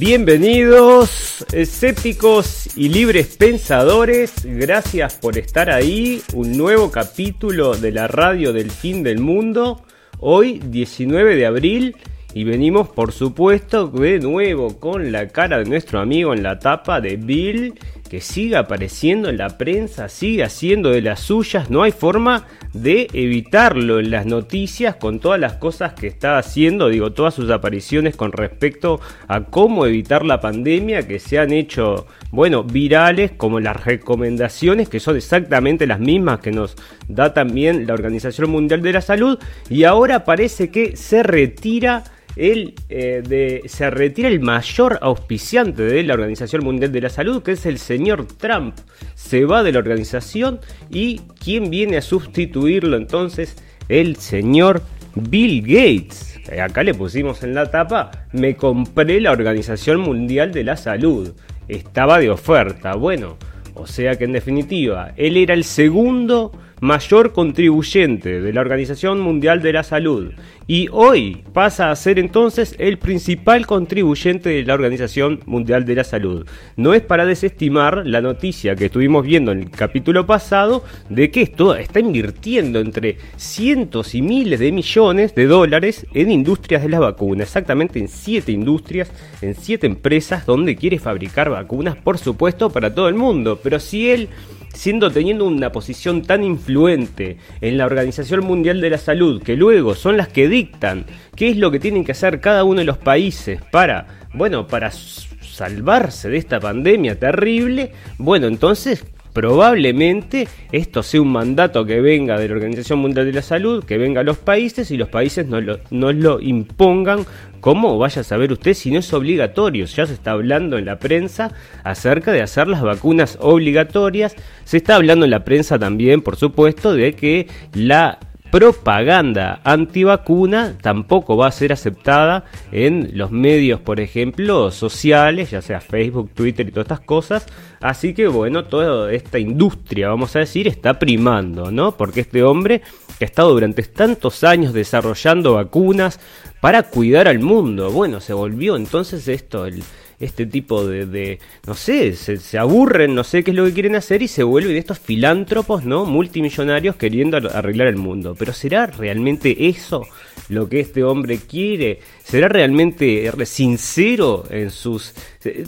Bienvenidos, escépticos y libres pensadores. Gracias por estar ahí. Un nuevo capítulo de la radio del fin del mundo. Hoy, 19 de abril. Y venimos, por supuesto, de nuevo con la cara de nuestro amigo en la tapa de Bill que siga apareciendo en la prensa, sigue haciendo de las suyas, no hay forma de evitarlo en las noticias con todas las cosas que está haciendo, digo, todas sus apariciones con respecto a cómo evitar la pandemia que se han hecho, bueno, virales, como las recomendaciones que son exactamente las mismas que nos da también la Organización Mundial de la Salud y ahora parece que se retira él eh, de, se retira el mayor auspiciante de la Organización Mundial de la Salud, que es el señor Trump. Se va de la organización y ¿quién viene a sustituirlo entonces? El señor Bill Gates. Acá le pusimos en la tapa, me compré la Organización Mundial de la Salud. Estaba de oferta. Bueno, o sea que en definitiva, él era el segundo mayor contribuyente de la Organización Mundial de la Salud y hoy pasa a ser entonces el principal contribuyente de la Organización Mundial de la Salud. No es para desestimar la noticia que estuvimos viendo en el capítulo pasado de que esto está invirtiendo entre cientos y miles de millones de dólares en industrias de la vacuna, exactamente en siete industrias, en siete empresas donde quiere fabricar vacunas, por supuesto, para todo el mundo. Pero si él siendo teniendo una posición tan influente en la Organización Mundial de la Salud, que luego son las que dictan qué es lo que tienen que hacer cada uno de los países para, bueno, para salvarse de esta pandemia terrible, bueno, entonces probablemente esto sea un mandato que venga de la Organización Mundial de la Salud, que venga a los países y los países nos lo, lo impongan como vaya a saber usted si no es obligatorio. Ya se está hablando en la prensa acerca de hacer las vacunas obligatorias. Se está hablando en la prensa también, por supuesto, de que la propaganda antivacuna tampoco va a ser aceptada en los medios, por ejemplo, sociales, ya sea Facebook, Twitter y todas estas cosas. Así que bueno, toda esta industria, vamos a decir, está primando, ¿no? Porque este hombre que ha estado durante tantos años desarrollando vacunas para cuidar al mundo, bueno, se volvió entonces esto el este tipo de, no sé, se, aburren, no sé qué es lo que quieren hacer y se vuelven estos filántropos, ¿no? Multimillonarios queriendo arreglar el mundo. Pero ¿será realmente eso lo que este hombre quiere? ¿Será realmente sincero en sus...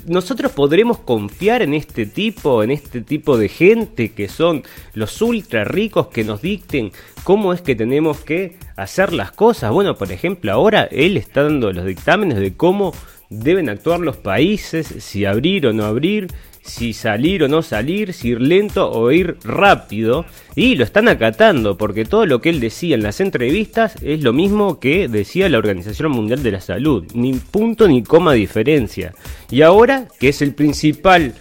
Nosotros podremos confiar en este tipo, en este tipo de gente que son los ultra ricos que nos dicten cómo es que tenemos que hacer las cosas. Bueno, por ejemplo, ahora él está dando los dictámenes de cómo deben actuar los países, si abrir o no abrir, si salir o no salir, si ir lento o ir rápido. Y lo están acatando, porque todo lo que él decía en las entrevistas es lo mismo que decía la Organización Mundial de la Salud. Ni punto ni coma diferencia. Y ahora, que es el principal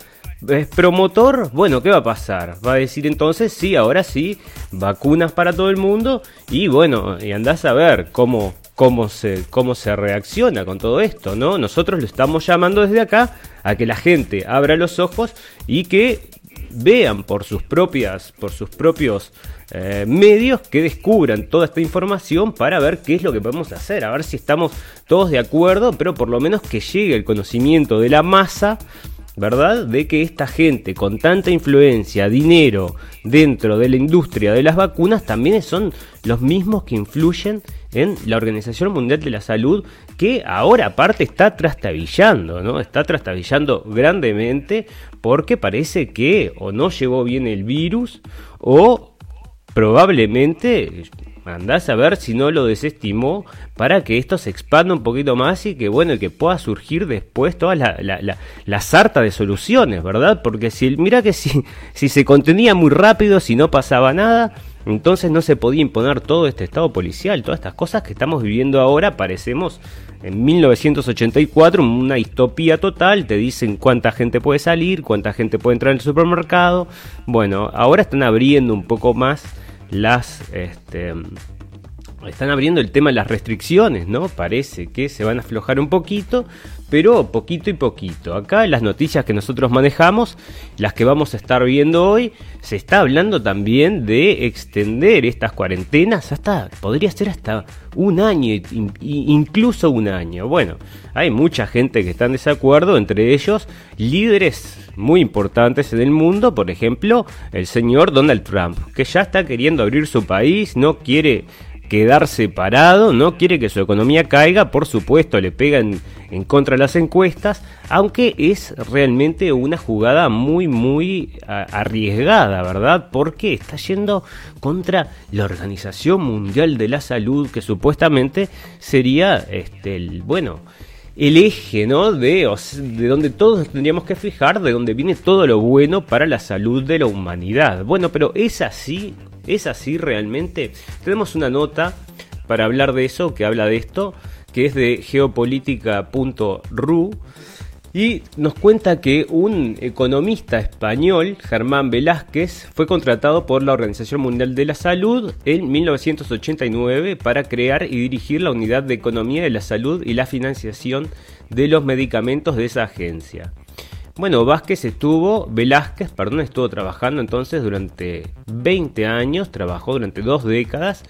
promotor, bueno, ¿qué va a pasar? Va a decir entonces, sí, ahora sí, vacunas para todo el mundo y bueno, y andás a ver cómo cómo se, cómo se reacciona con todo esto, ¿no? Nosotros lo estamos llamando desde acá a que la gente abra los ojos y que vean por sus propias, por sus propios eh, medios que descubran toda esta información para ver qué es lo que podemos hacer, a ver si estamos todos de acuerdo, pero por lo menos que llegue el conocimiento de la masa ¿verdad? De que esta gente con tanta influencia, dinero dentro de la industria de las vacunas también son los mismos que influyen en la Organización Mundial de la Salud, que ahora aparte está trastabillando, ¿no? Está trastabillando grandemente porque parece que o no llevó bien el virus o probablemente Andás a ver si no lo desestimó para que esto se expanda un poquito más y que bueno, que pueda surgir después toda la, la, sarta de soluciones, ¿verdad? Porque si mira que si, si se contenía muy rápido, si no pasaba nada, entonces no se podía imponer todo este estado policial, todas estas cosas que estamos viviendo ahora, parecemos en 1984 una distopía total, te dicen cuánta gente puede salir, cuánta gente puede entrar en el supermercado. Bueno, ahora están abriendo un poco más las, este, están abriendo el tema de las restricciones, ¿no? Parece que se van a aflojar un poquito, pero poquito y poquito. Acá las noticias que nosotros manejamos, las que vamos a estar viendo hoy, se está hablando también de extender estas cuarentenas hasta, podría ser hasta un año, incluso un año. Bueno, hay mucha gente que está en desacuerdo, entre ellos líderes muy importantes en el mundo, por ejemplo, el señor Donald Trump, que ya está queriendo abrir su país, no quiere quedar separado, no quiere que su economía caiga, por supuesto le pegan en contra de las encuestas, aunque es realmente una jugada muy muy arriesgada, ¿verdad? Porque está yendo contra la Organización Mundial de la Salud, que supuestamente sería este el bueno, el eje, ¿no? De, de donde todos tendríamos que fijar, de donde viene todo lo bueno para la salud de la humanidad. Bueno, pero es así ¿Es así realmente? Tenemos una nota para hablar de eso, que habla de esto, que es de geopolítica.ru y nos cuenta que un economista español, Germán Velázquez, fue contratado por la Organización Mundial de la Salud en 1989 para crear y dirigir la Unidad de Economía de la Salud y la financiación de los medicamentos de esa agencia. Bueno, Vázquez estuvo, Velázquez, perdón, estuvo trabajando entonces durante 20 años, trabajó durante dos décadas.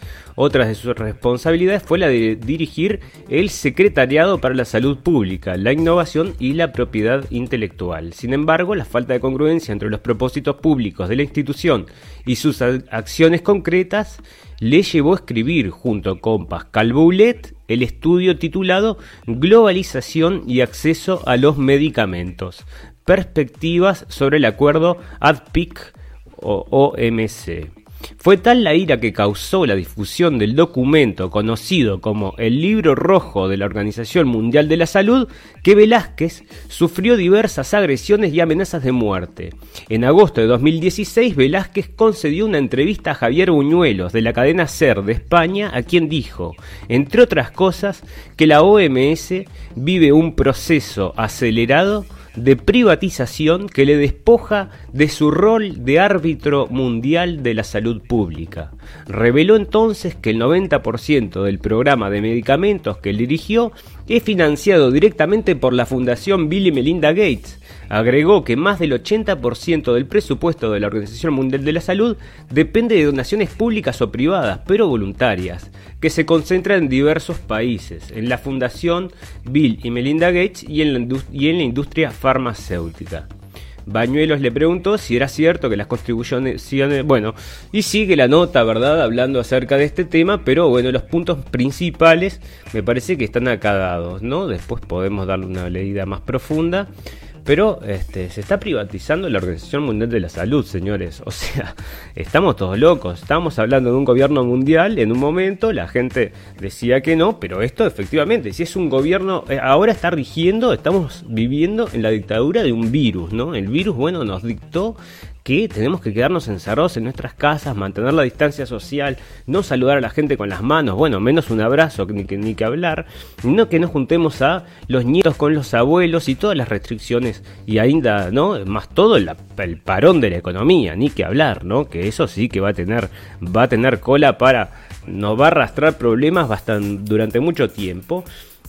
Otra de sus responsabilidades fue la de dirigir el Secretariado para la Salud Pública, la Innovación y la Propiedad Intelectual. Sin embargo, la falta de congruencia entre los propósitos públicos de la institución y sus acciones concretas le llevó a escribir junto con Pascal Boulet el estudio titulado Globalización y acceso a los medicamentos, perspectivas sobre el acuerdo ADPIC o OMC. Fue tal la ira que causó la difusión del documento conocido como el Libro Rojo de la Organización Mundial de la Salud que Velázquez sufrió diversas agresiones y amenazas de muerte. En agosto de 2016, Velázquez concedió una entrevista a Javier Buñuelos de la cadena SER de España, a quien dijo, entre otras cosas, que la OMS vive un proceso acelerado de privatización que le despoja de su rol de árbitro mundial de la salud pública. Reveló entonces que el 90% del programa de medicamentos que él dirigió es financiado directamente por la Fundación Bill y Melinda Gates. Agregó que más del 80% del presupuesto de la Organización Mundial de la Salud depende de donaciones públicas o privadas, pero voluntarias, que se concentran en diversos países, en la Fundación Bill y Melinda Gates y en la, y en la industria farmacéutica. Bañuelos le preguntó si era cierto que las contribuciones, bueno, y sigue la nota, ¿verdad? Hablando acerca de este tema, pero bueno, los puntos principales me parece que están acá dados, ¿no? Después podemos darle una leída más profunda. Pero este, se está privatizando la Organización Mundial de la Salud, señores. O sea, estamos todos locos. Estamos hablando de un gobierno mundial en un momento, la gente decía que no, pero esto efectivamente, si es un gobierno, eh, ahora está rigiendo, estamos viviendo en la dictadura de un virus, ¿no? El virus, bueno, nos dictó que tenemos que quedarnos encerrados en nuestras casas, mantener la distancia social, no saludar a la gente con las manos, bueno, menos un abrazo ni que, ni que hablar, no que nos juntemos a los nietos con los abuelos y todas las restricciones y ainda, ¿no? Más todo el, el parón de la economía, ni que hablar, ¿no? Que eso sí que va a tener, va a tener cola para, nos va a arrastrar problemas bastante, durante mucho tiempo.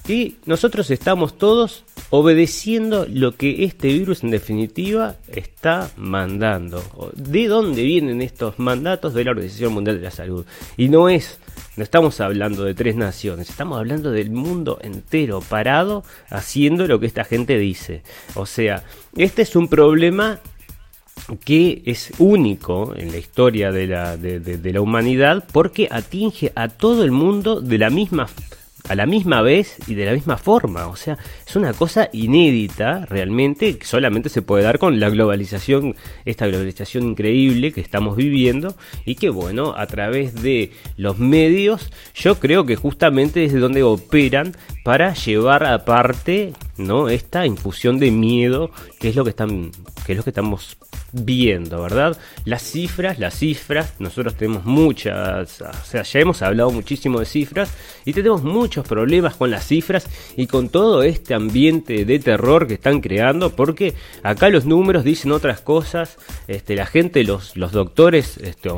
Y nosotros estamos todos obedeciendo lo que este virus en definitiva está mandando. ¿De dónde vienen estos mandatos de la Organización Mundial de la Salud? Y no es, no estamos hablando de tres naciones, estamos hablando del mundo entero parado haciendo lo que esta gente dice. O sea, este es un problema que es único en la historia de la, de la humanidad porque atinge a todo el mundo de la misma forma a la misma vez y de la misma forma. O sea, es una cosa inédita realmente que solamente se puede dar con la globalización, esta globalización increíble que estamos viviendo y que bueno, a través de los medios, yo creo que justamente es de donde operan para llevar aparte ¿no? Esta infusión de miedo, que es lo que están, que es lo que estamos viendo, ¿verdad? Las cifras, las cifras, nosotros tenemos muchas, o sea, ya hemos hablado muchísimo de cifras y tenemos muchos problemas con las cifras y con todo este ambiente de terror que están creando, porque acá los números dicen otras cosas, este, la gente, los, los doctores, este,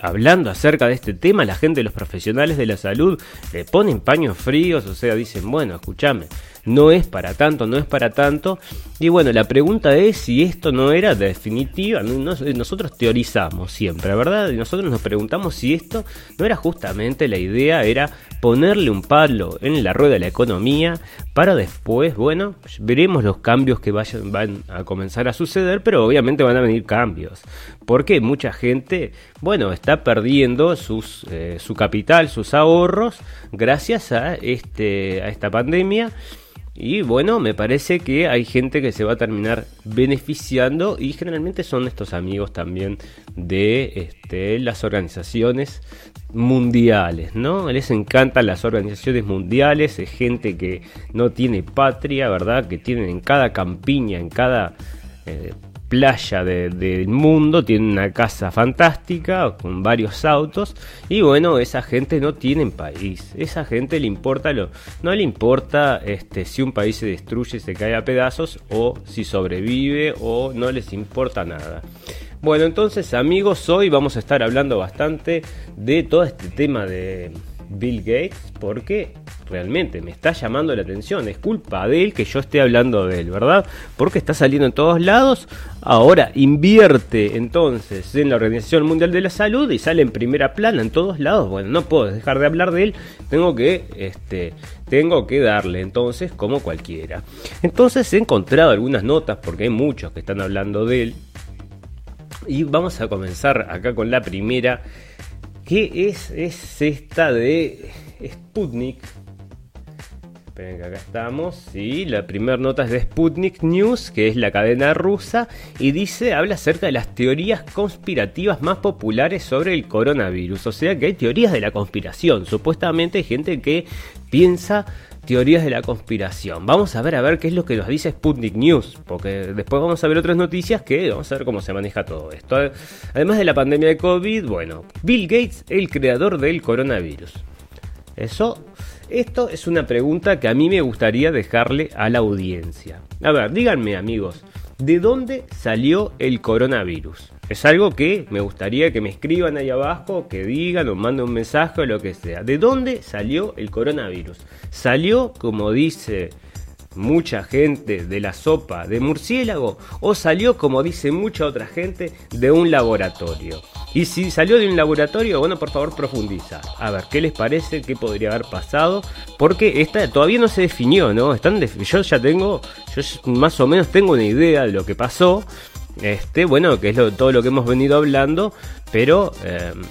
hablando acerca de este tema, la gente, los profesionales de la salud, le ponen paños fríos, o sea, dicen, bueno, escúchame no es para tanto, no es para tanto. Y bueno, la pregunta es si esto no era definitiva. Nosotros teorizamos siempre, ¿verdad? Y nosotros nos preguntamos si esto no era justamente la idea, era ponerle un palo en la rueda de la economía para después, bueno, veremos los cambios que vayan, van a comenzar a suceder, pero obviamente van a venir cambios. Porque mucha gente, bueno, está perdiendo sus, eh, su capital, sus ahorros, gracias a, este, a esta pandemia. Y bueno, me parece que hay gente que se va a terminar beneficiando y generalmente son estos amigos también de este, las organizaciones mundiales, ¿no? Les encantan las organizaciones mundiales, es gente que no tiene patria, ¿verdad? Que tienen en cada campiña, en cada eh, playa del mundo, tiene una casa fantástica con varios autos y bueno, esa gente no tiene país, esa gente le importa lo, no le importa este, si un país se destruye, se cae a pedazos o si sobrevive o no les importa nada. Bueno, entonces amigos, hoy vamos a estar hablando bastante de todo este tema de Bill Gates porque realmente me está llamando la atención. Es culpa de él que yo esté hablando de él, ¿verdad? Porque está saliendo en todos lados. Ahora invierte entonces en la Organización Mundial de la Salud y sale en primera plana en todos lados. Bueno, no puedo dejar de hablar de él. Tengo que, este, tengo que darle entonces como cualquiera. Entonces he encontrado algunas notas porque hay muchos que están hablando de él. Y vamos a comenzar acá con la primera ¿Qué es, es esta de Sputnik? Esperen que acá estamos. Sí, la primera nota es de Sputnik News, que es la cadena rusa, y dice, habla acerca de las teorías conspirativas más populares sobre el coronavirus. O sea que hay teorías de la conspiración. Supuestamente hay gente que piensa teorías de la conspiración. Vamos a ver a ver qué es lo que nos dice Sputnik News, porque después vamos a ver otras noticias que vamos a ver cómo se maneja todo esto. Además de la pandemia de COVID, bueno, Bill Gates, el creador del coronavirus. Eso, esto es una pregunta que a mí me gustaría dejarle a la audiencia. A ver, díganme amigos, ¿de dónde salió el coronavirus? Es algo que me gustaría que me escriban ahí abajo, que digan o manden un mensaje o lo que sea. ¿De dónde salió el coronavirus? Salió, como dice mucha gente, de la sopa de murciélago o salió, como dice mucha otra gente, de un laboratorio. Y si salió de un laboratorio, bueno, por favor profundiza. A ver, ¿qué les parece? ¿Qué podría haber pasado? Porque esta todavía no se definió, ¿no? Están yo ya tengo, yo más o menos tengo una idea de lo que pasó. Este, bueno, que es todo lo que hemos venido hablando, pero em,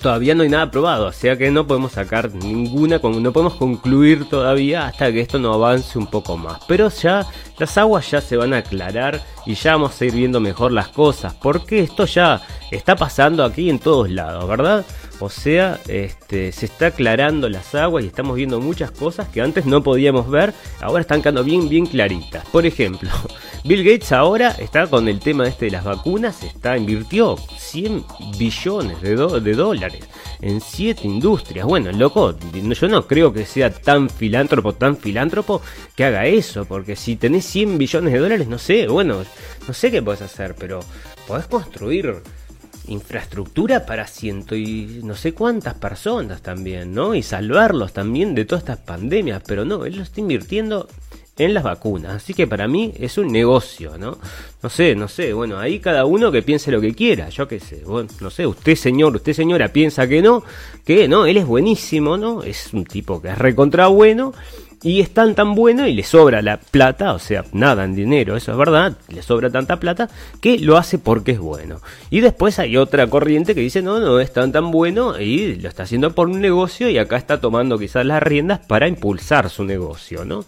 todavía no hay nada probado, o sea que no podemos sacar ninguna, no podemos concluir todavía hasta que esto no avance un poco más. Pero ya las aguas ya se van a aclarar y ya vamos a ir viendo mejor las cosas, porque esto ya está pasando aquí en todos lados, ¿verdad? O sea, este, se está aclarando las aguas y estamos viendo muchas cosas que antes no podíamos ver, ahora están quedando bien, bien claritas. Por ejemplo, Bill Gates ahora está con el tema este de las vacunas, está invirtió 100 billones de, de dólares en 7 industrias. Bueno, loco, yo no creo que sea tan filántropo, tan filántropo que haga eso, porque si tenés 100 billones de dólares, no sé, bueno, no sé qué puedes hacer, pero podés construir infraestructura para ciento y no sé cuántas personas también, ¿no? Y salvarlos también de todas estas pandemias, pero no, él lo está invirtiendo en las vacunas, así que para mí es un negocio, ¿no? No sé, no sé, bueno, ahí cada uno que piense lo que quiera, yo qué sé, bueno, no sé, usted señor, usted señora piensa que no, que no, él es buenísimo, ¿no? Es un tipo que es recontra bueno y es tan bueno y le sobra la plata, o sea, nada en dinero, eso es verdad, le sobra tanta plata que lo hace porque es bueno. Y después hay otra corriente que dice, no, no es tan tan bueno y lo está haciendo por un negocio y acá está tomando quizás las riendas para impulsar su negocio, ¿no?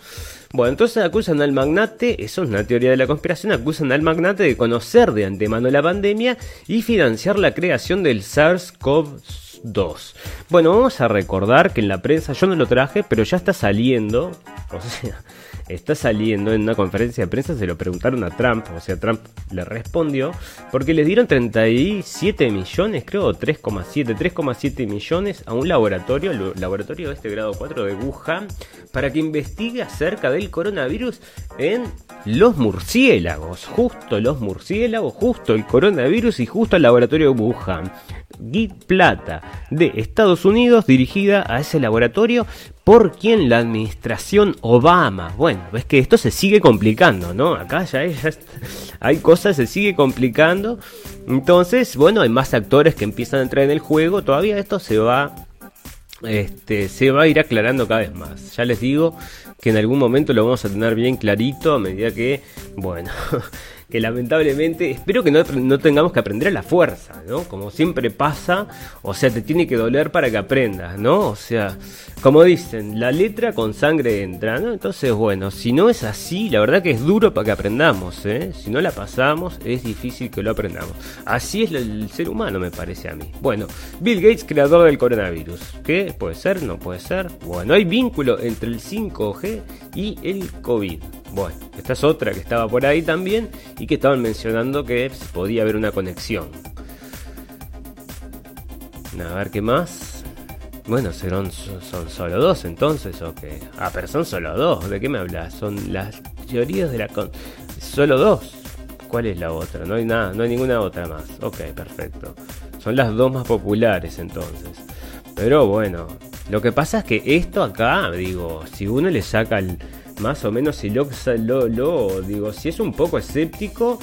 Bueno, entonces acusan al magnate, eso es una teoría de la conspiración, acusan al magnate de conocer de antemano la pandemia y financiar la creación del SARS-CoV 2. Bueno, vamos a recordar que en la prensa, yo no lo traje, pero ya está saliendo, o sea, está saliendo en una conferencia de prensa, se lo preguntaron a Trump, o sea, Trump le respondió, porque le dieron 37 millones, creo, 3,7, 3,7 millones a un laboratorio, el laboratorio de este grado 4 de Wuhan, para que investigue acerca del coronavirus en los murciélagos, justo los murciélagos, justo el coronavirus y justo el laboratorio de Wuhan. Git Plata de Estados Unidos dirigida a ese laboratorio por quien la administración Obama. Bueno, es que esto se sigue complicando, ¿no? Acá ya, hay cosas, se sigue complicando. Entonces, bueno, hay más actores que empiezan a entrar en el juego. Todavía esto se va, este, se va a ir aclarando cada vez más. Ya les digo que en algún momento lo vamos a tener bien clarito a medida que, bueno, que lamentablemente espero que no, no, tengamos que aprender a la fuerza, ¿no? Como siempre pasa, o sea, te tiene que doler para que aprendas, ¿no? O sea, como dicen, la letra con sangre entra, ¿no? Entonces, bueno, si no es así, la verdad que es duro para que aprendamos, ¿eh? Si no la pasamos, es difícil que lo aprendamos. Así es el ser humano, me parece a mí. Bueno, Bill Gates, creador del coronavirus. ¿Qué? ¿Puede ser? ¿No puede ser? Bueno, hay vínculo entre el 5G y el COVID. Bueno, esta es otra que estaba por ahí también y que estaban mencionando que podía haber una conexión. A ver qué más. Bueno, ¿son, son solo dos entonces o qué? Ah, pero son solo dos. ¿De qué me hablas? Son las teorías de la... Con... Solo dos. ¿Cuál es la otra? No hay nada, no hay ninguna otra más. Ok, perfecto. Son las dos más populares entonces. Pero bueno, lo que pasa es que esto acá, digo, si uno le saca el, más o menos si lo, lo, digo, si es un poco escéptico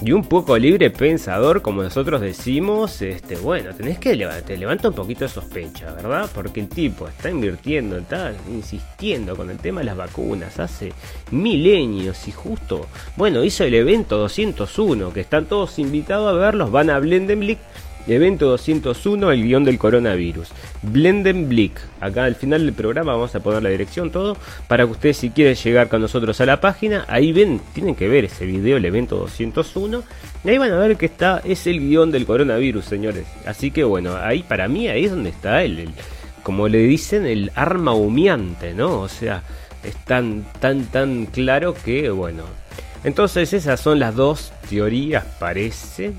y un poco libre pensador, como nosotros decimos, este, bueno, tenés que te levanta un poquito de sospecha, ¿verdad? Porque el tipo está invirtiendo, está insistiendo con el tema de las vacunas hace milenios y justo, bueno, hizo el evento 201, que están todos invitados a verlos, van a Blendenblick Evento 201, el guion del coronavirus. Blenden Blick. Acá al final del programa vamos a poner la dirección, todo. Para que ustedes si quieren llegar con nosotros a la página, ahí ven, tienen que ver ese video, el evento 201. Y ahí van a ver que está, es el guion del coronavirus, señores. Así que bueno, ahí para mí, ahí es donde está el, como le dicen, el arma humeante, ¿no? O sea, es tan, tan, tan claro que, bueno. Entonces esas son las dos teorías, parece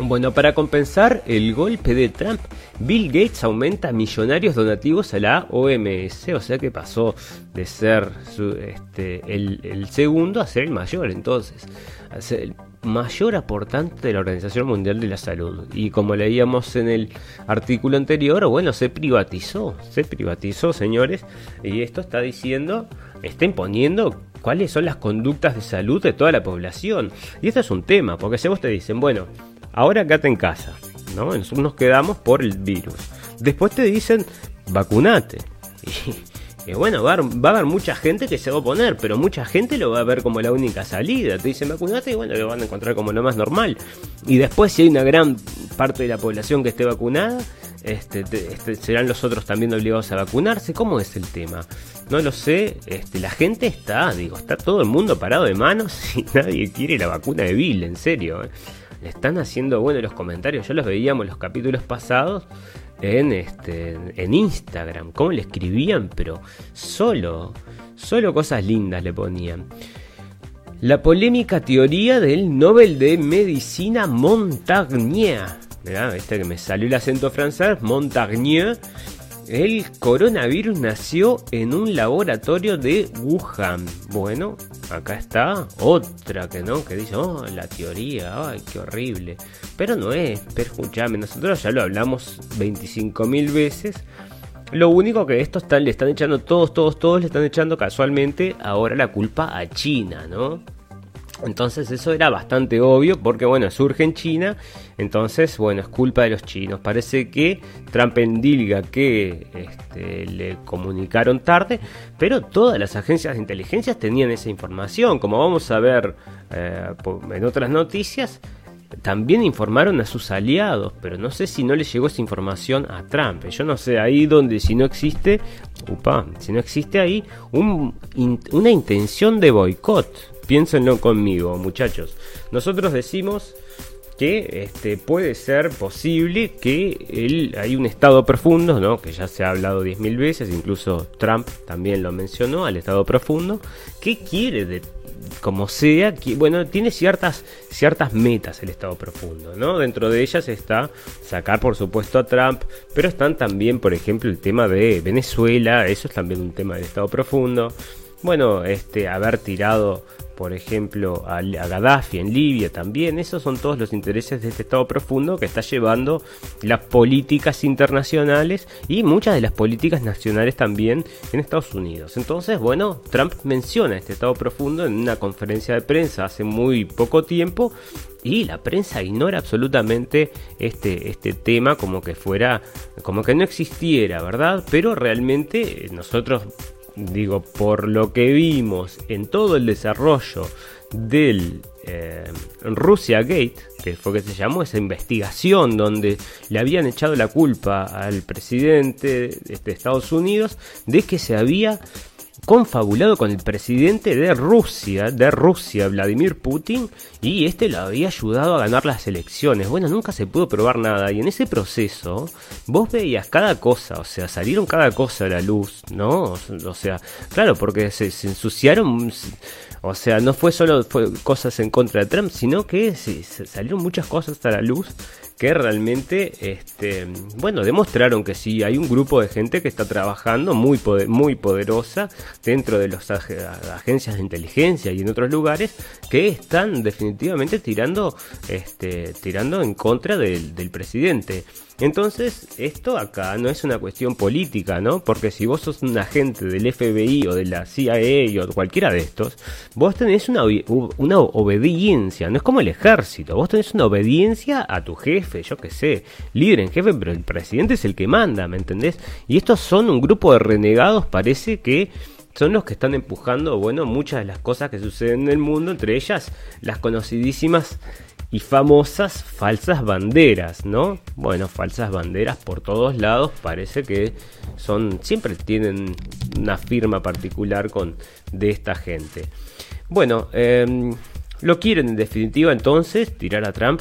bueno, para compensar el golpe de Trump, Bill Gates aumenta millonarios donativos a la OMS, o sea que pasó de ser este, el, segundo a ser el mayor, entonces, el mayor aportante de la Organización Mundial de la Salud. Y como leíamos en el artículo anterior, bueno, se privatizó, se privatizó, señores, y esto está diciendo, está imponiendo cuáles son las conductas de salud de toda la población. Y esto es un tema, porque si vos te dicen, bueno, ahora quédate en casa, ¿no? Nos quedamos por el virus. Después te dicen, vacunate. Y, bueno, va a, haber, mucha gente que se va a oponer, pero mucha gente lo va a ver como la única salida. Te dicen vacunate y bueno, lo van a encontrar como lo más normal. Y después si hay una gran parte de la población que esté vacunada, este, este, serán los otros también obligados a vacunarse. ¿Cómo es el tema? No lo sé. Este, la gente está, digo, está todo el mundo parado de manos y nadie quiere la vacuna de Bill, en serio. ¿eh? Le están haciendo bueno los comentarios. Ya los veíamos los capítulos pasados en este en Instagram, cómo le escribían, pero solo, solo cosas lindas le ponían. La polémica teoría del Nobel de Medicina Montagnier. Mirá, este que me salió el acento francés, Montagnier el coronavirus nació en un laboratorio de Wuhan. Bueno, acá está otra que no, que dice, oh, la teoría, ay, qué horrible. Pero no es, pero escúchame, nosotros ya lo hablamos 25.000 veces. Lo único que esto están, le están echando, todos, todos, todos le están echando casualmente ahora la culpa a China, ¿no? Entonces eso era bastante obvio porque bueno, surge en China, entonces bueno, es culpa de los chinos. Parece que Trump endilga que este, le comunicaron tarde, pero todas las agencias de inteligencia tenían esa información. Como vamos a ver eh, en otras noticias, también informaron a sus aliados, pero no sé si no le llegó esa información a Trump. Yo no sé ahí donde si no existe, upa, si no existe ahí una intención de boicot Piénsenlo conmigo, muchachos. Nosotros decimos que este, puede ser posible que hay un estado profundo, ¿no? que ya se ha hablado 10.000 veces, incluso Trump también lo mencionó, al estado profundo, que quiere de, como sea, que, bueno, tiene ciertas, ciertas metas el Estado profundo, ¿no? Dentro de ellas está sacar, por supuesto, a Trump, pero están también, por ejemplo, el tema de Venezuela, eso es también un tema del Estado profundo. Bueno, este, haber tirado por ejemplo, a, Gaddafi en Libia también. Esos son todos los intereses de este Estado profundo que está llevando las políticas internacionales y muchas de las políticas nacionales también en Estados Unidos. Entonces, bueno, Trump menciona este Estado profundo en una conferencia de prensa hace muy poco tiempo y la prensa ignora absolutamente este, este tema como que fuera, como que no existiera, ¿verdad? Pero realmente nosotros digo, por lo que vimos en todo el desarrollo del eh, Russia Gate, que fue que se llamó esa investigación donde le habían echado la culpa al presidente de Estados Unidos de que se había confabulado con el presidente de Rusia, de Rusia, Vladimir Putin, y este lo había ayudado a ganar las elecciones. Bueno, nunca se pudo probar nada, y en ese proceso vos veías cada cosa, o sea, salieron cada cosa a la luz, ¿no? O sea, claro, porque se, ensuciaron, o sea, no fue solo fue cosas en contra de Trump, sino que salieron muchas cosas a la luz que realmente, este, bueno, demostraron que sí, hay un grupo de gente que está trabajando muy, muy poderosa dentro de las agencias de inteligencia y en otros lugares que están definitivamente tirando, este, tirando en contra del, del presidente. Entonces, esto acá no es una cuestión política, ¿no? Porque si vos sos un agente del FBI o de la CIA o cualquiera de estos, vos tenés una, una obediencia, no es como el ejército, vos tenés una obediencia a tu jefe, yo qué sé, líder en jefe, pero el presidente es el que manda, ¿me entendés? Y estos son un grupo de renegados, parece que son los que están empujando, bueno, muchas de las cosas que suceden en el mundo, entre ellas las conocidísimas y famosas falsas banderas, ¿no? Bueno, falsas banderas por todos lados, parece que son siempre tienen una firma particular con de esta gente. Bueno, em, lo quieren en definitiva entonces tirar a Trump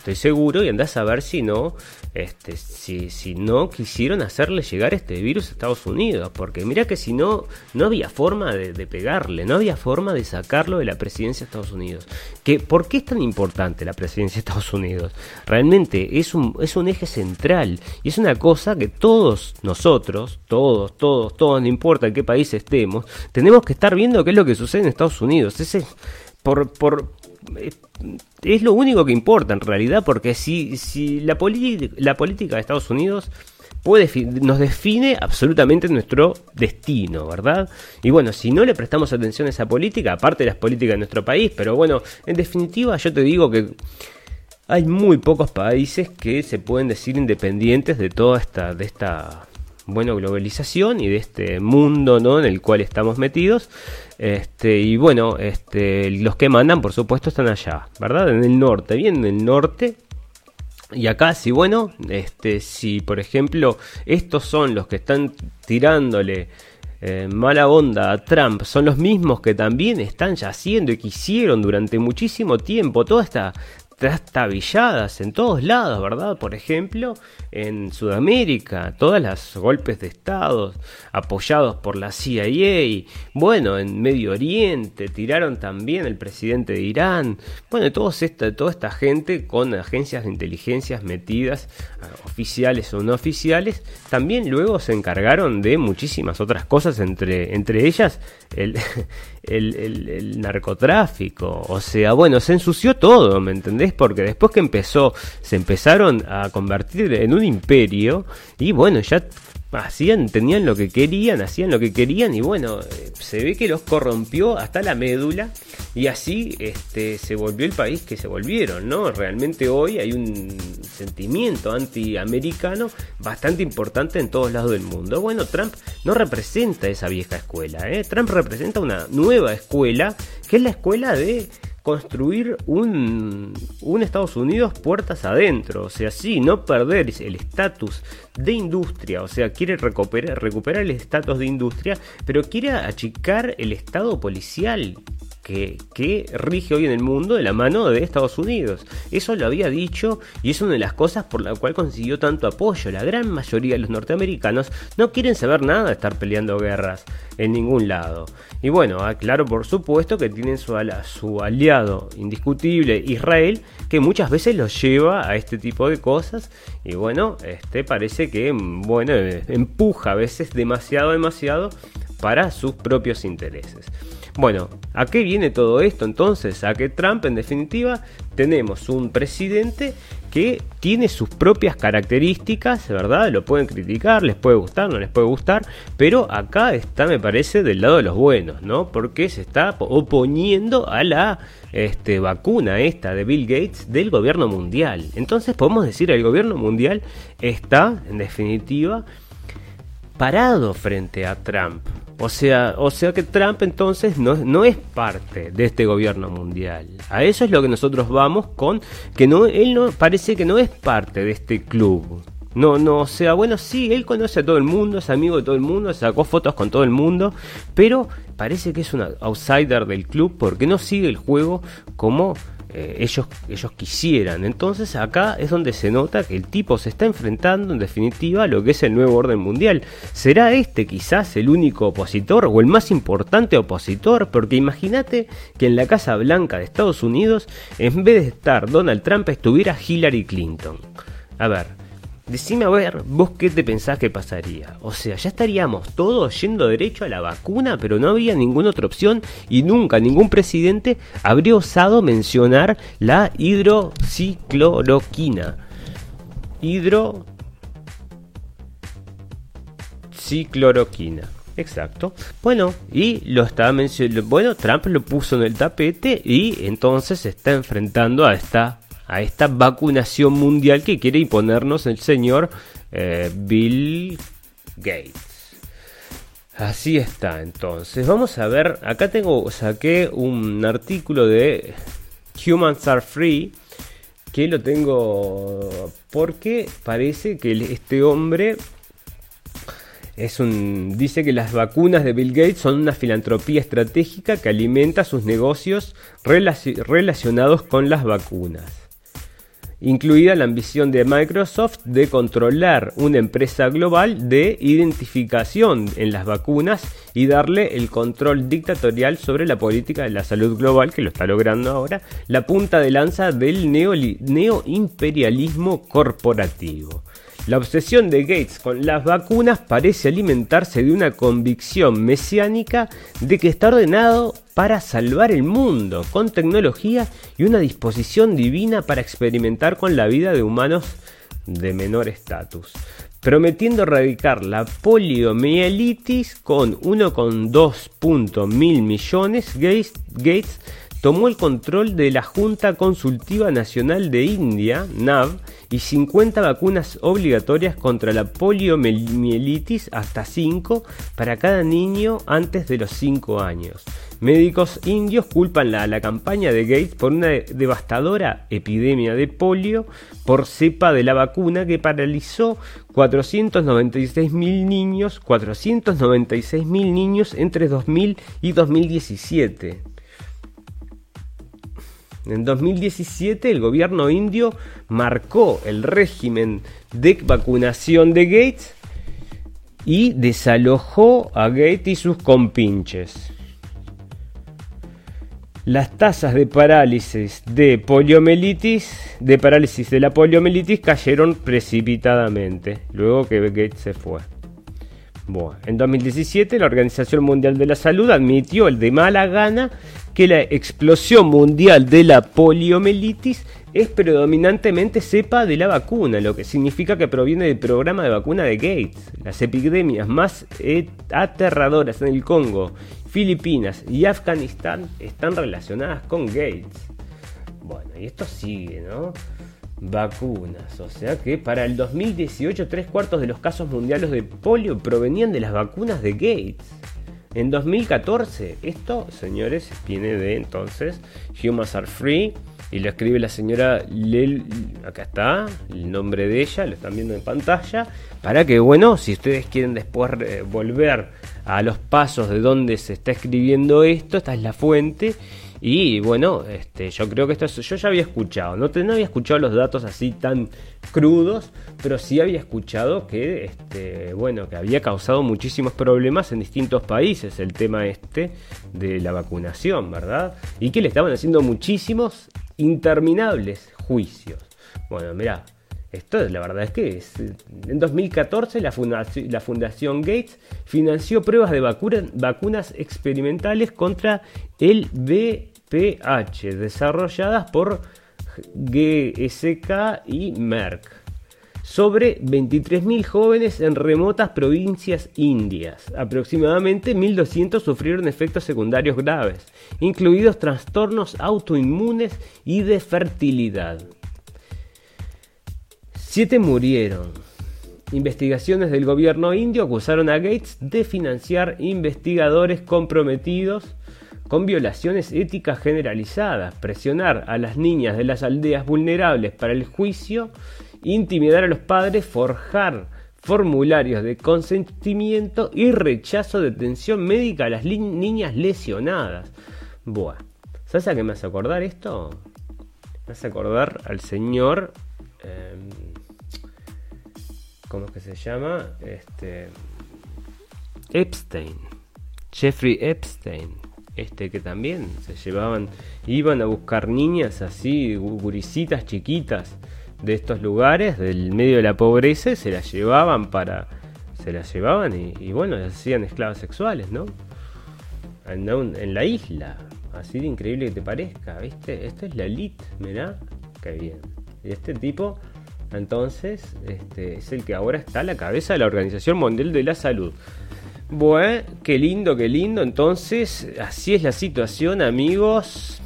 estoy seguro, y andás a ver si no, este, si, si no quisieron hacerle llegar este virus a Estados Unidos, porque mira que si no, no había forma de, pegarle, no había forma de sacarlo de la presidencia de Estados Unidos. Que, ¿Por qué es tan importante la presidencia de Estados Unidos? Realmente es un, es un eje central y es una cosa que todos nosotros, todos, todos, todos, no importa en qué país estemos, tenemos que estar viendo qué es lo que sucede en Estados Unidos. Ese, por, por, es lo único que importa en realidad, porque si, si la, la política de Estados Unidos puede nos define absolutamente nuestro destino, ¿verdad? Y bueno, si no le prestamos atención a esa política, aparte de las políticas de nuestro país, pero bueno, en definitiva yo te digo que hay muy pocos países que se pueden decir independientes de toda esta, de esta bueno, globalización y de este mundo ¿no? en el cual estamos metidos. Este, y bueno, este, los que mandan, por supuesto, están allá, ¿verdad? En el norte, bien en el norte. Y acá, si bueno, este, si por ejemplo estos son los que están tirándole eh, mala onda a Trump, son los mismos que también están ya haciendo y que hicieron durante muchísimo tiempo toda esta trastabilladas en todos lados, ¿verdad? Por ejemplo, en Sudamérica, todas las golpes de Estado apoyados por la CIA, bueno, en Medio Oriente, tiraron también el presidente de Irán, bueno, todos esta, toda esta gente con agencias de inteligencia metidas, oficiales o no oficiales, también luego se encargaron de muchísimas otras cosas, entre, entre ellas el, el, narcotráfico. O sea, bueno, se ensució todo, ¿me entendés? Porque después que empezó, se empezaron a convertir en un imperio y bueno, ya hacían, tenían lo que querían, hacían lo que querían y bueno, eh, se ve que los corrompió hasta la médula y así este, se volvió el país que se volvieron, ¿no? Realmente hoy hay un sentimiento antiamericano bastante importante en todos lados del mundo. Bueno, Trump no representa esa vieja escuela, ¿eh? Trump representa una nueva escuela que es la escuela de construir un, un, Estados Unidos puertas adentro, o sea, sí, no perder el estatus de industria, o sea, quiere recuperar, recuperar el estatus de industria, pero quiere achicar el estado policial. Que, rige hoy en el mundo de la mano de Estados Unidos. Eso lo había dicho y es una de las cosas por la cual consiguió tanto apoyo. La gran mayoría de los norteamericanos no quieren saber nada de estar peleando guerras en ningún lado. Y bueno, claro por supuesto que tienen su, su aliado indiscutible Israel, que muchas veces los lleva a este tipo de cosas. Y bueno, este parece que bueno, empuja a veces demasiado, demasiado para sus propios intereses. Bueno, ¿a qué viene todo esto entonces? A que Trump en definitiva tenemos un presidente que tiene sus propias características, ¿verdad? Lo pueden criticar, les puede gustar, no les puede gustar, pero acá está, me parece, del lado de los buenos, ¿no? Porque se está oponiendo a la este, vacuna esta de Bill Gates del gobierno mundial. Entonces podemos decir, el gobierno mundial está, en definitiva, parado frente a Trump. O sea, o sea que Trump entonces no, no, es parte de este gobierno mundial. A eso es lo que nosotros vamos con que no él no parece que no es parte de este club. No, no, o sea, bueno, sí, él conoce a todo el mundo, es amigo de todo el mundo, sacó fotos con todo el mundo, pero parece que es un outsider del club porque no sigue el juego como eh, ellos, ellos quisieran. Entonces acá es donde se nota que el tipo se está enfrentando en definitiva a lo que es el nuevo orden mundial. ¿Será este quizás el único opositor o el más importante opositor? Porque imagínate que en la Casa Blanca de Estados Unidos, en vez de estar Donald Trump, estuviera Hillary Clinton. A ver, Decime a ver, vos qué te pensás que pasaría. O sea, ya estaríamos todos yendo derecho a la vacuna, pero no habría ninguna otra opción y nunca ningún presidente habría osado mencionar la hidrocicloroquina. Hidrocicloroquina. Exacto. Bueno, y lo estaba mencionando. Bueno, Trump lo puso en el tapete y entonces se está enfrentando a esta a esta vacunación mundial que quiere imponernos el señor eh, Bill Gates. Así está, entonces. Vamos a ver, acá tengo, saqué un artículo de Humans Are Free, que lo tengo porque parece que este hombre es un, dice que las vacunas de Bill Gates son una filantropía estratégica que alimenta sus negocios relacionados con las vacunas incluida la ambición de Microsoft de controlar una empresa global de identificación en las vacunas y darle el control dictatorial sobre la política de la salud global, que lo está logrando ahora, la punta de lanza del neoimperialismo corporativo. La obsesión de Gates con las vacunas parece alimentarse de una convicción mesiánica de que está ordenado para salvar el mundo, con tecnología y una disposición divina para experimentar con la vida de humanos de menor estatus, prometiendo erradicar la poliomielitis con 1,2 mil millones, Gates, Gates tomó el control de la Junta Consultiva Nacional de India, NAV, y 50 vacunas obligatorias contra la poliomielitis hasta 5 para cada niño antes de los 5 años. Médicos indios culpan la, la campaña de Gates por una devastadora epidemia de polio por cepa de la vacuna que paralizó 496 mil niños, 496 mil niños entre 2000 y 2017. En 2017 el gobierno indio marcó el régimen de vacunación de Gates y desalojó a Gates y sus compinches. Las tasas de parálisis de poliomielitis, de parálisis de la poliomielitis cayeron precipitadamente luego que Gates se fue. Bueno, en 2017 la Organización Mundial de la Salud admitió el de mala gana que la explosión mundial de la poliomielitis es predominantemente cepa de la vacuna, lo que significa que proviene del programa de vacuna de Gates. Las epidemias más aterradoras en el Congo, Filipinas y Afganistán están relacionadas con Gates. Bueno, y esto sigue, ¿no? Vacunas, o sea que para el 2018 tres cuartos de los casos mundiales de polio provenían de las vacunas de Gates. En 2014, esto, señores, viene de entonces Humans Are Free y lo escribe la señora Lel, acá está, el nombre de ella, lo están viendo en pantalla, para que, bueno, si ustedes quieren después eh, volver a los pasos de donde se está escribiendo esto, esta es la fuente. Y bueno, este, yo creo que esto yo ya había escuchado, no, no había escuchado los datos así tan crudos, pero sí había escuchado que, este, bueno, que había causado muchísimos problemas en distintos países el tema este de la vacunación, ¿verdad? Y que le estaban haciendo muchísimos interminables juicios. Bueno, mirá, esto la verdad es que en 2014 la fundación, la fundación Gates financió pruebas de vacunas experimentales contra el VPH desarrolladas por GSK y Merck sobre 23.000 jóvenes en remotas provincias indias. Aproximadamente 1.200 sufrieron efectos secundarios graves, incluidos trastornos autoinmunes y de fertilidad. Siete murieron. Investigaciones del gobierno indio acusaron a Gates de financiar investigadores comprometidos con violaciones éticas generalizadas, presionar a las niñas de las aldeas vulnerables para el juicio, intimidar a los padres, forjar formularios de consentimiento y rechazo de atención médica a las niñas lesionadas. Buah, ¿sabes a qué me hace acordar esto? Me hace acordar al señor... Em, ¿Cómo es que se llama? Este. Epstein. Jeffrey Epstein. Este que también se llevaban. Iban a buscar niñas así, guricitas chiquitas de estos lugares, del medio de la pobreza, y se las llevaban para. Se las llevaban y, bueno, las hacían esclavas sexuales, ¿no? En, en, la isla. Así de increíble que te parezca, ¿viste? Esto es la elite, mirá. Qué bien. Y este tipo entonces, este, es el que ahora está a la cabeza de la Organización Mundial de la Salud. Bueno, qué lindo, qué lindo. Entonces, así es la situación, amigos.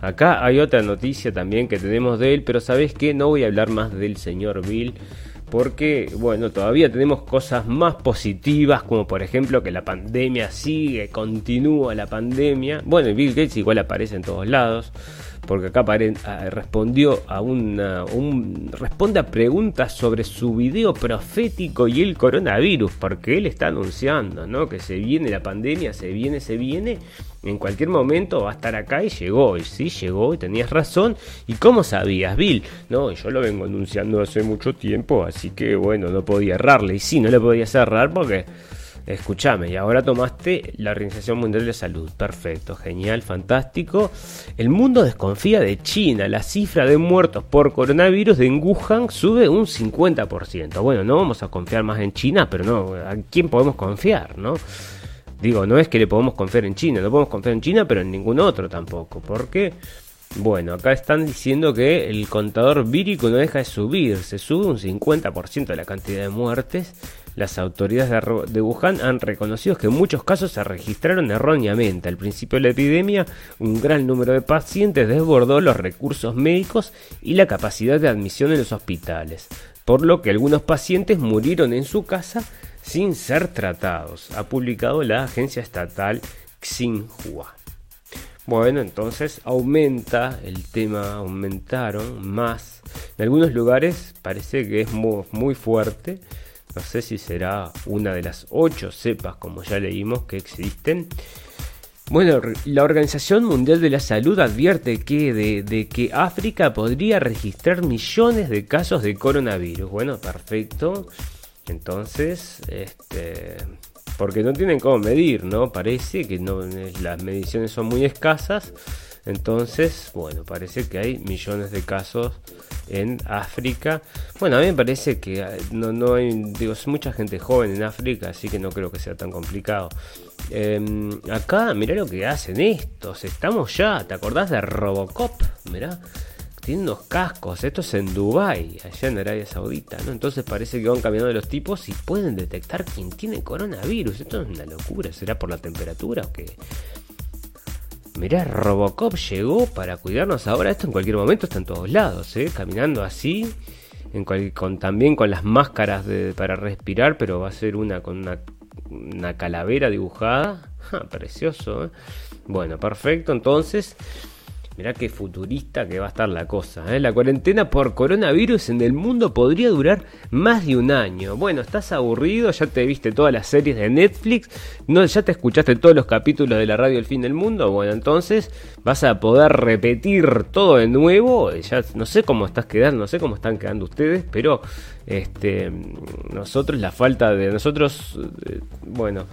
Acá hay otra noticia también que tenemos de él, pero sabes que no voy a hablar más del señor Bill porque, bueno, todavía tenemos cosas más positivas, como por ejemplo que la pandemia sigue, continúa la pandemia. Bueno, Bill Gates igual aparece en todos lados porque acá respondió a un, responde a preguntas sobre su video profético y el coronavirus, porque él está anunciando, ¿no? Que se viene la pandemia, se viene, se viene, en cualquier momento va a estar acá y llegó, y sí, llegó, y tenías razón, ¿y cómo sabías, Bill? No, yo lo vengo anunciando hace mucho tiempo, así que bueno, no podía errarle, y sí, no le podía cerrar porque Escúchame, y ahora tomaste la Organización Mundial de Salud. Perfecto, genial, fantástico. El mundo desconfía de China. La cifra de muertos por coronavirus de Wuhan sube un 50%. Bueno, no vamos a confiar más en China, pero no, ¿a quién podemos confiar, no? Digo, no es que le podemos confiar en China, no podemos confiar en China, pero en ningún otro tampoco. ¿Por qué? Bueno, acá están diciendo que el contador vírico no deja de subir, se sube un 50% de la cantidad de muertes las autoridades de Wuhan han reconocido que muchos casos se registraron erróneamente. Al principio de la epidemia, un gran número de pacientes desbordó los recursos médicos y la capacidad de admisión en los hospitales, por lo que algunos pacientes murieron en su casa sin ser tratados, ha publicado la agencia estatal Xinhua. Bueno, entonces aumenta el tema, aumentaron más. En algunos lugares parece que es muy fuerte no sé si será una de las ocho cepas, como ya leímos, que existen. Bueno, la Organización Mundial de la Salud advierte que de, que África podría registrar millones de casos de coronavirus. Bueno, perfecto. Entonces, este, porque no tienen cómo medir, ¿no? Parece que no, las mediciones son muy escasas. Entonces, bueno, parece que hay millones de casos en África. Bueno, a mí me parece que eh, no, hay, digo, mucha gente joven en África, así que no creo que sea tan complicado. Em, acá, mirá lo que hacen estos, estamos ya, ¿te acordás de Robocop? Mirá, tienen unos cascos, esto es en Dubai, allá en Arabia Saudita, ¿no? Entonces parece que van cambiando los tipos y pueden detectar quién tiene coronavirus. Esto es una locura, ¿será por la temperatura o qué? Mirá, Robocop llegó para cuidarnos ahora. Esto en cualquier momento está en todos lados, ¿eh? Caminando así. Con, también con las máscaras para respirar, pero va a ser una con una, calavera dibujada. precioso, ¿eh? Bueno, perfecto. Entonces, Mirá qué futurista que va a estar la cosa. ¿eh? La cuarentena por coronavirus en el mundo podría durar más de un año. Bueno, estás aburrido, ya te viste todas las series de Netflix, no, ya te escuchaste todos los capítulos de la radio El Fin del Mundo. Bueno, entonces vas a poder repetir todo de nuevo. Ya no sé cómo estás quedando, no sé cómo están quedando ustedes, pero este nosotros la falta de nosotros eh, bueno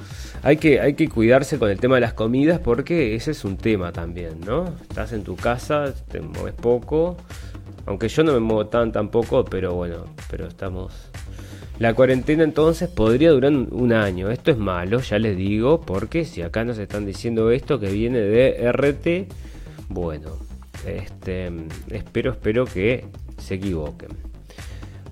hay que hay que cuidarse con el tema de las comidas porque ese es un tema también no estás en tu casa te mueves poco. Aunque yo no me muevo tan tampoco pero bueno pero estamos. La cuarentena entonces podría durar un año. Esto es malo ya les digo porque si acá nos están diciendo esto que viene de RT bueno este espero espero que se equivoquen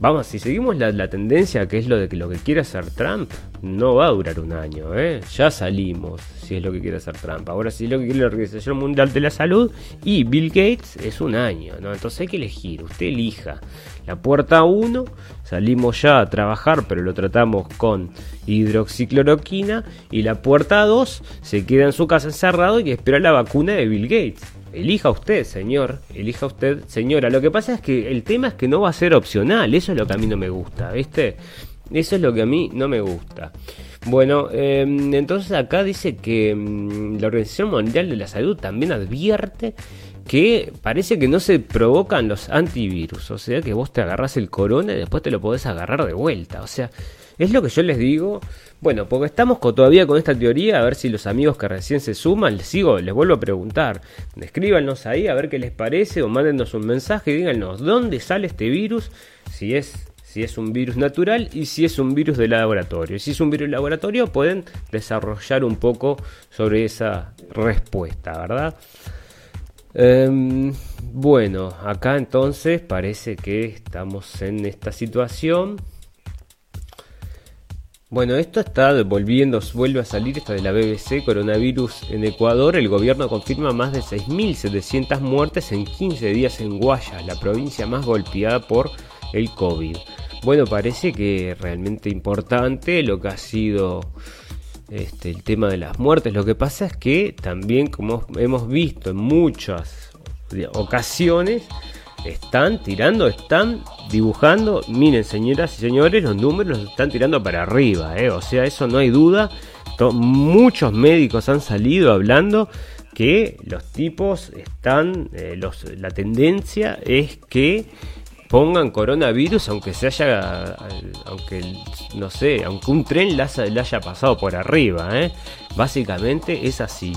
Vamos, si seguimos la, tendencia que es lo de que lo que quiere hacer Trump, no va a durar un año, ¿eh? Ya salimos, si es lo que quiere hacer Trump. Ahora, si es lo que quiere la Organización Mundial de la Salud y Bill Gates, es un año, ¿no? Entonces hay que elegir, usted elija. La puerta 1, salimos ya a trabajar, pero lo tratamos con hidroxicloroquina. Y la puerta 2, se queda en su casa encerrado y espera la vacuna de Bill Gates. Elija usted, señor, elija usted, señora. Lo que pasa es que el tema es que no va a ser opcional, eso es lo que a mí no me gusta, ¿viste? Eso es lo que a mí no me gusta. Bueno, em, entonces acá dice que em, la Organización Mundial de la Salud también advierte que parece que no se provocan los antivirus, o sea que vos te agarras el corona y después te lo podés agarrar de vuelta, o sea, es lo que yo les digo. Bueno, porque estamos todavía con esta teoría, a ver si los amigos que recién se suman, les sigo, les vuelvo a preguntar. Escríbanos ahí a ver qué les parece o mándenos un mensaje y díganos dónde sale este virus, si es si es un virus natural y si es un virus de laboratorio. Si es un virus de laboratorio pueden desarrollar un poco sobre esa respuesta, ¿verdad? Em, bueno, acá entonces parece que estamos en esta situación bueno, esto está volviendo, vuelve a salir esta de la BBC, coronavirus en Ecuador. El gobierno confirma más de 6.700 muertes en 15 días en Guayas, la provincia más golpeada por el COVID. Bueno, parece que realmente importante lo que ha sido este, el tema de las muertes. Lo que pasa es que también, como hemos visto en muchas ocasiones, están tirando, están dibujando. Miren, señoras y señores, los números los están tirando para arriba, ¿eh? O sea, eso no hay duda. muchos médicos han salido hablando que los tipos están, eh, los, la tendencia es que pongan coronavirus aunque se haya, aunque no sé, aunque un tren le haya, pasado por arriba, ¿eh? Básicamente es así.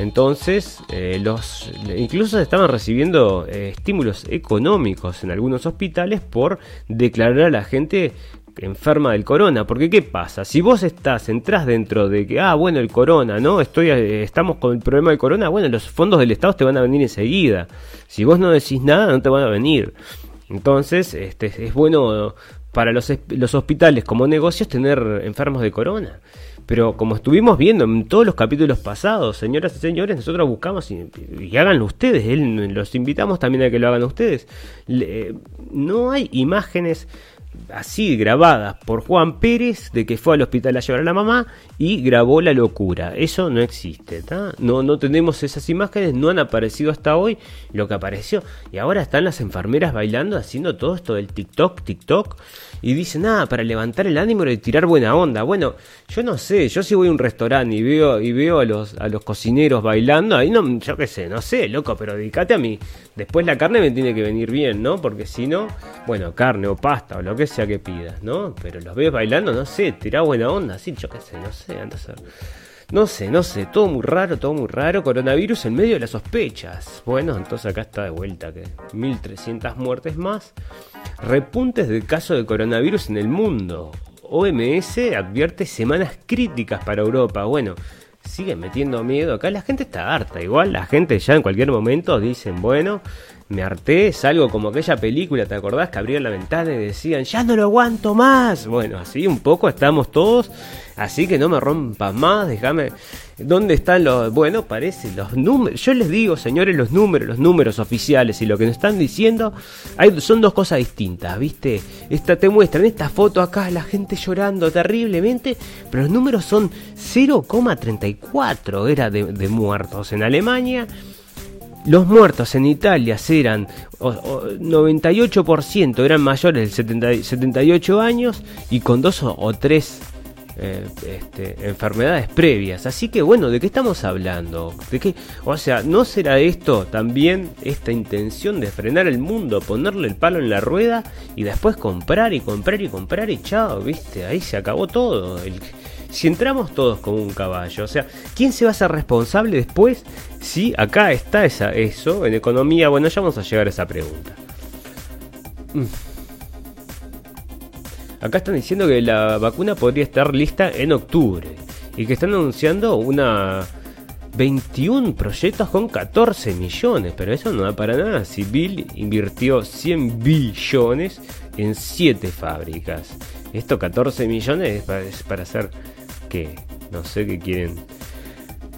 Entonces, eh, los, incluso estaban recibiendo eh, estímulos económicos en algunos hospitales por declarar a la gente enferma del corona. Porque ¿qué pasa? Si vos estás, entras dentro de que, ah, bueno, el corona, ¿no? Estoy, eh, estamos con el problema del corona, bueno, los fondos del Estado te van a venir enseguida. Si vos no decís nada, no te van a venir. Entonces, este, es bueno para los, los hospitales como negocios tener enfermos de corona. Pero como estuvimos viendo en todos los capítulos pasados, señoras y señores, nosotros buscamos y, háganlo ustedes, los invitamos también a que lo hagan ustedes. no hay imágenes así grabadas por Juan Pérez de que fue al hospital a llevar a la mamá y grabó la locura. Eso no existe, No, no tenemos esas imágenes, no han aparecido hasta hoy lo que apareció. Y ahora están las enfermeras bailando, haciendo todo esto del TikTok, TikTok y dicen, nada, para levantar el ánimo y tirar buena onda. Bueno, yo no sé, yo si voy a un restaurante y veo, y veo a los, a los cocineros bailando, ahí no, yo qué sé, no sé, loco, pero dedícate a mí. Después la carne me tiene que venir bien, ¿no? Porque si no, bueno, carne o pasta o lo que sea que pidas, ¿no? Pero los ves bailando, no sé, tirar buena onda, sí, yo qué sé, no sé, anda a. No sé, no sé, todo muy raro, todo muy raro. Coronavirus en medio de las sospechas. Bueno, entonces acá está de vuelta que 1300 muertes más. Repuntes del caso de coronavirus en el mundo. OMS advierte semanas críticas para Europa. Bueno, siguen metiendo miedo. Acá la gente está harta. Igual la gente ya en cualquier momento dicen, bueno, me harté, salgo como aquella película, ¿te acordás? Que abrían la ventana y decían, ya no lo aguanto más. Bueno, así un poco estamos todos, así que no me rompas más, déjame. ¿Dónde están los.? Bueno, parece, los números. Yo les digo, señores, los números, los números oficiales y lo que nos están diciendo hay, son dos cosas distintas, ¿viste? Esta, te muestran esta foto acá, la gente llorando terriblemente, pero los números son 0,34 era de muertos en Alemania los muertos en Italia eran 98% eran mayores de 78 años y con dos o, tres eh, este, enfermedades previas. Así que bueno, ¿de qué estamos hablando? ¿De qué? O sea, ¿no será esto también esta intención de frenar el mundo, ponerle el palo en la rueda y después comprar y comprar y comprar y chao, viste? Ahí se acabó todo. Si entramos todos como un caballo, o sea, ¿quién se va a hacer responsable después si acá está esa, eso en economía? Bueno, ya vamos a llegar a esa pregunta. Mm. Acá están diciendo que la vacuna podría estar lista en octubre y que están anunciando una 21 proyectos con 14 millones, pero eso no da para nada. Si Bill invirtió 100 billones en 7 fábricas, esto 14 millones es para, hacer qué, no sé qué quieren.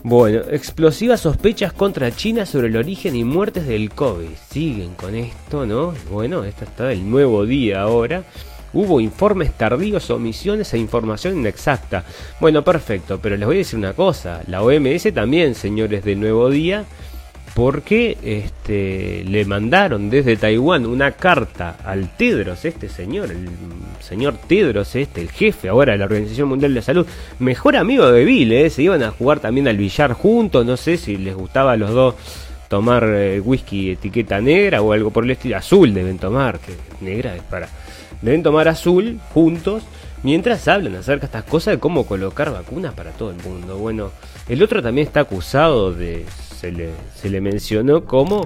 Bueno, explosivas sospechas contra China sobre el origen y muertes del COVID. Siguen con esto, ¿no? Bueno, esto está el nuevo día ahora. Hubo informes tardíos, omisiones e información inexacta. Bueno, perfecto, pero les voy a decir una cosa. La OMS también, señores del Nuevo Día, porque este, le mandaron desde Taiwán una carta al Tedros, este señor, el señor Tedros, este, el jefe ahora de la Organización Mundial de Salud, mejor amigo de Bill, ¿eh? se iban a jugar también al billar juntos, no sé si les gustaba a los dos tomar eh, whisky etiqueta negra o algo por el estilo, azul deben tomar, que negra es para deben tomar azul juntos mientras hablan acerca de estas cosas de cómo colocar vacunas para todo el mundo. Bueno, el otro también está acusado de, se le, mencionó como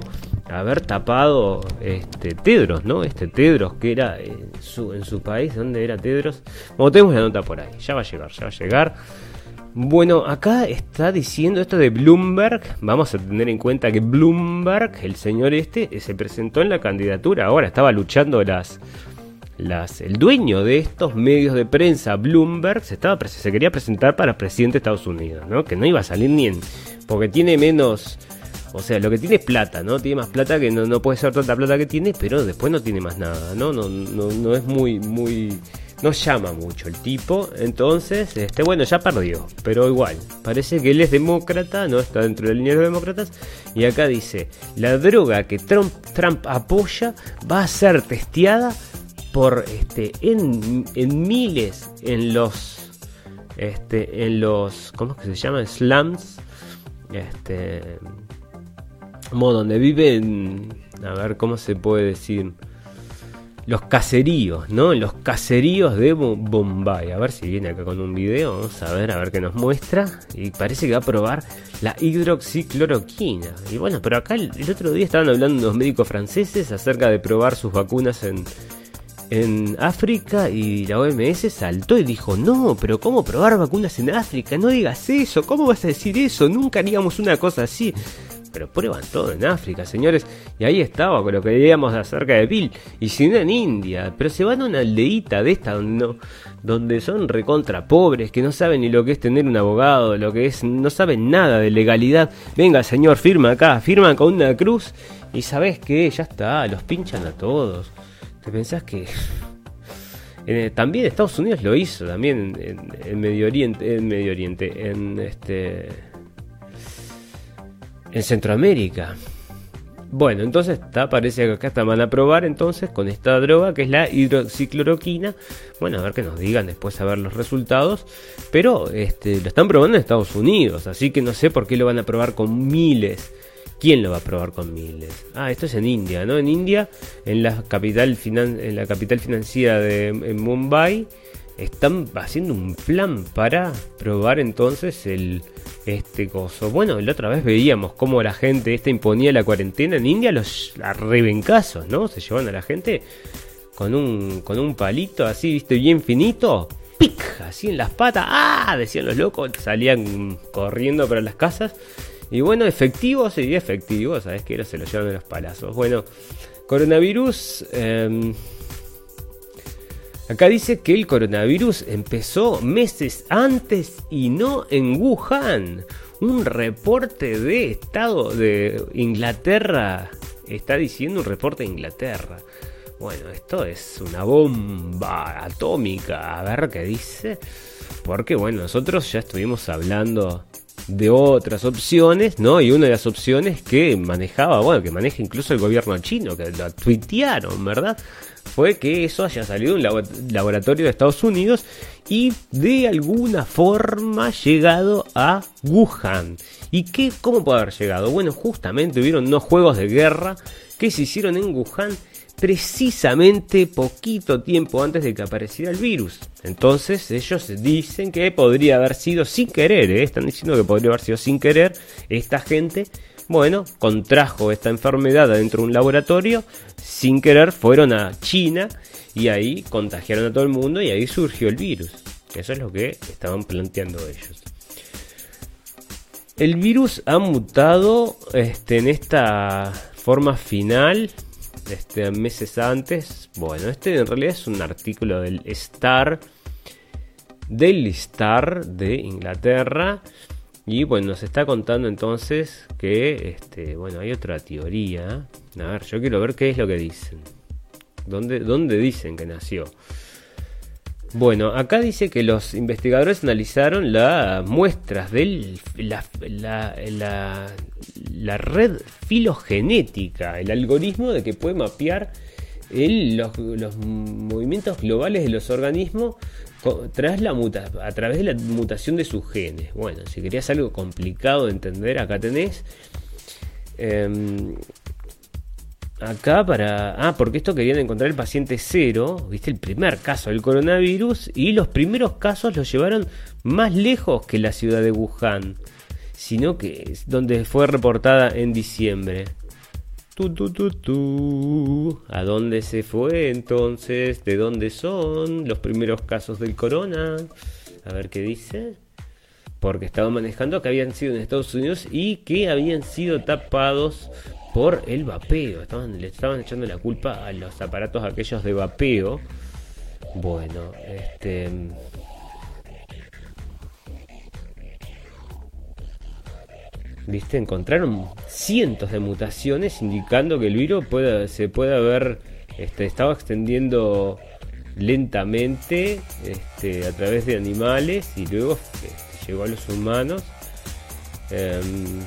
haber tapado este Tedros, ¿no? Este Tedros que era en su, en su país, ¿dónde era Tedros? Bueno, tenemos la nota por ahí, ya va a llegar, ya va a llegar. Bueno, acá está diciendo esto de Bloomberg. Vamos a tener en cuenta que Bloomberg, el señor este, se presentó en la candidatura. Ahora estaba luchando las, el dueño de estos medios de prensa, Bloomberg, se, estaba, se quería presentar para presidente de Estados Unidos, ¿no? Que no iba a salir ni en... Porque tiene menos... O sea, lo que tiene es plata, ¿no? Tiene más plata que no, puede ser tanta plata que tiene, pero después no tiene más nada, ¿no? No, no, no es muy, muy... No llama mucho el tipo, entonces, este, bueno, ya perdió, pero igual, parece que él es demócrata, no está dentro del línea de los demócratas, y acá dice, la droga que Trump, Trump apoya va a ser testeada por este en, miles en los este en los ¿cómo es que se llaman? slums este modo donde viven a ver cómo se puede decir los caseríos, ¿no? Los caseríos de Bombay. A ver si viene acá con un video. Vamos a ver, a ver qué nos muestra. Y parece que va a probar la hidroxicloroquina. Y bueno, pero acá el, el otro día estaban hablando unos médicos franceses acerca de probar sus vacunas en, en África y la OMS saltó y dijo, no, pero ¿cómo probar vacunas en África? No digas eso, ¿cómo vas a decir eso? Nunca haríamos una cosa así. Pero prueban todo en África, señores. Y ahí estaba con lo que veíamos acerca de Bill. Y si no en India. Pero se van a una aldeíta de esta donde, donde son recontra pobres, que no saben ni lo que es tener un abogado, lo que es, no saben nada de legalidad. Venga, señor, firma acá, firma con una cruz. Y sabes que ya está, los pinchan a todos. ¿Te pensás que eh, también Estados Unidos lo hizo también en, Medio Oriente, en Medio Oriente, en este en Centroamérica. Bueno, entonces está, parece que acá están van a probar entonces con esta droga que es la hidroxicloroquina. Bueno, a ver que nos digan después a ver los resultados. Pero este, lo están probando en Estados Unidos, así que no sé por qué lo van a probar con miles ¿Quién lo va a probar con miles? Ah, esto es en India, ¿no? En India, en la capital, en la capital financiera de Mumbai, están haciendo un plan para probar entonces el este coso. Bueno, la otra vez veíamos cómo la gente esta imponía la cuarentena en India, los arrebencazos, ¿no? Se llevan a la gente con un con un palito así, viste, bien finito, pic, así en las patas. ¡Ah! decían los locos, salían corriendo para las casas y bueno, efectivo, sí, efectivo, ¿sabes qué? Se lo llevan de los palazos. Bueno, coronavirus. Em, acá dice que el coronavirus empezó meses antes y no en Wuhan. Un reporte de Estado de Inglaterra está diciendo un reporte de Inglaterra. Bueno, esto es una bomba atómica. A ver qué dice. Porque bueno, nosotros ya estuvimos hablando de otras opciones, ¿no? Y una de las opciones que manejaba, bueno, que maneja incluso el gobierno chino, que lo tuitearon, ¿verdad? Fue que eso haya salido de un laboratorio de Estados Unidos y de alguna forma llegado a Wuhan. ¿Y qué, cómo puede haber llegado? Bueno, justamente hubieron unos juegos de guerra que se hicieron en Wuhan precisamente poquito tiempo antes de que apareciera el virus. Entonces ellos dicen que podría haber sido sin querer, ¿eh? están diciendo que podría haber sido sin querer esta gente. Bueno, contrajo esta enfermedad dentro de un laboratorio, sin querer fueron a China y ahí contagiaron a todo el mundo y ahí surgió el virus. Eso es lo que estaban planteando ellos. El virus ha mutado este, en esta forma final este, meses antes. Bueno, este en realidad es un artículo del Star, del Star de Inglaterra. Y bueno, nos está contando entonces que, este, bueno, hay otra teoría. A ver, yo quiero ver qué es lo que dicen. ¿Dónde, dónde dicen que nació? Bueno, acá dice que los investigadores analizaron las muestras de la, red filogenética, el algoritmo de que puede mapear los, movimientos globales de los organismos a través de la mutación de sus genes. Bueno, si querías algo complicado de entender, acá tenés. Em, acá para. Ah, porque esto querían encontrar el paciente cero, viste, el primer caso del coronavirus, y los primeros casos los llevaron más lejos que la ciudad de Wuhan, sino que es donde fue reportada en diciembre. Tu, tu, tu, tu. ¿A dónde se fue entonces? ¿De dónde son los primeros casos del corona? A ver qué dice. Porque estaba manejando que habían sido en Estados Unidos y que habían sido tapados por el vapeo. Estaban, le estaban echando la culpa a los aparatos aquellos de vapeo. Bueno, este. ¿Viste? Encontraron cientos de mutaciones indicando que el virus se puede haber este, estado extendiendo lentamente este, a través de animales y luego este, llegó a los humanos. Em,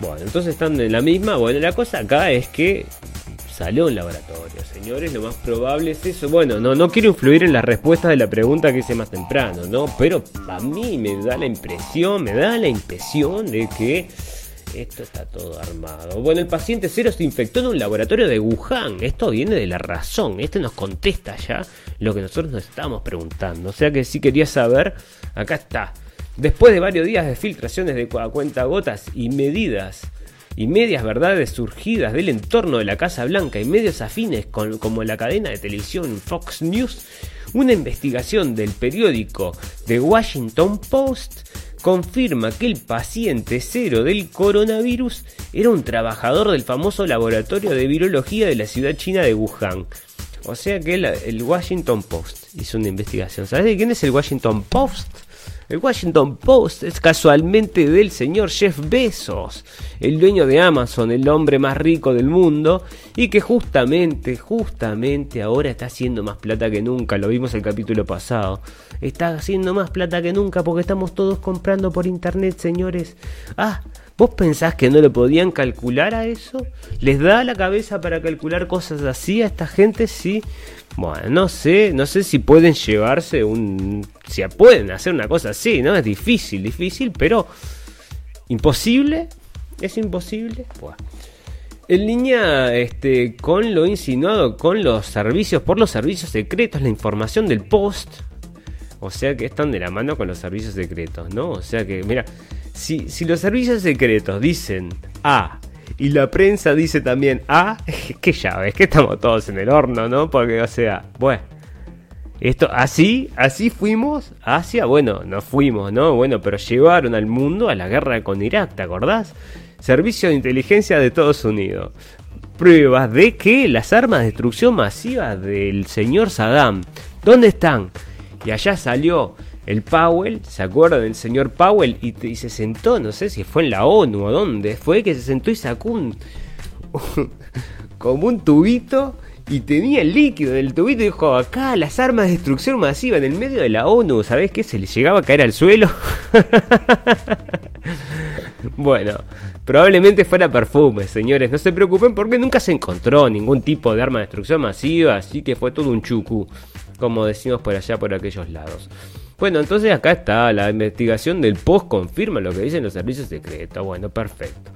bueno, entonces están en la misma. Bueno, la cosa acá es que salió un laboratorio, señores. Lo más probable es eso. Bueno, no, no quiero influir en las respuestas de la pregunta que hice más temprano, ¿no? Pero a mí me da la impresión, me da la impresión de que esto está todo armado. Bueno, el paciente cero se infectó en un laboratorio de Wuhan. Esto viene de la razón. Este nos contesta ya lo que nosotros nos estábamos preguntando. O sea que si quería saber, acá está. Después de varios días de filtraciones de cuenta gotas y medidas y medias verdades surgidas del entorno de la Casa Blanca y medios afines como la cadena de televisión Fox News, una investigación del periódico The Washington Post confirma que el paciente cero del coronavirus era un trabajador del famoso laboratorio de virología de la ciudad china de Wuhan. O sea que el, el Washington Post hizo una investigación. ¿Sabes de quién es el Washington Post? El Washington Post es casualmente del señor Jeff Bezos, el dueño de Amazon, el hombre más rico del mundo, y que justamente, justamente ahora está haciendo más plata que nunca, lo vimos el capítulo pasado. Está haciendo más plata que nunca porque estamos todos comprando por internet, señores. Ah, ¿Vos pensás que no lo podían calcular a eso? ¿Les da la cabeza para calcular cosas así a esta gente? Sí. Bueno, no sé, no sé si pueden llevarse un... Si pueden hacer una cosa así, ¿no? Es difícil, difícil, pero... ¿Imposible? ¿Es imposible? Bueno. En línea este, con lo insinuado con los servicios, por los servicios secretos, la información del post. O sea que están de la mano con los servicios secretos, ¿no? O sea que, mira, si, si los servicios secretos dicen A y la prensa dice también A, que ya ves que estamos todos en el horno, ¿no? Porque, o sea, bueno. Esto, así, así fuimos hacia, bueno, no fuimos, ¿no? Bueno, pero llevaron al mundo a la guerra con Irak, ¿te acordás? Servicio de inteligencia de Estados Unidos. Pruebas de que las armas de destrucción masiva del señor Saddam, ¿dónde están? Y allá salió el Powell, ¿se acuerdan del señor Powell? Y, se sentó, no sé si fue en la ONU o dónde, fue que se sentó y sacó un, como un tubito y tenía el líquido del tubito y dijo, acá las armas de destrucción masiva en el medio de la ONU, ¿sabés qué? Se le llegaba a caer al suelo. bueno, probablemente fuera perfume, señores, no se preocupen porque nunca se encontró ningún tipo de arma de destrucción masiva, así que fue todo un chucu, como decimos por allá, por aquellos lados. Bueno, entonces acá está, la investigación del post confirma lo que dicen los servicios secretos. Bueno, perfecto.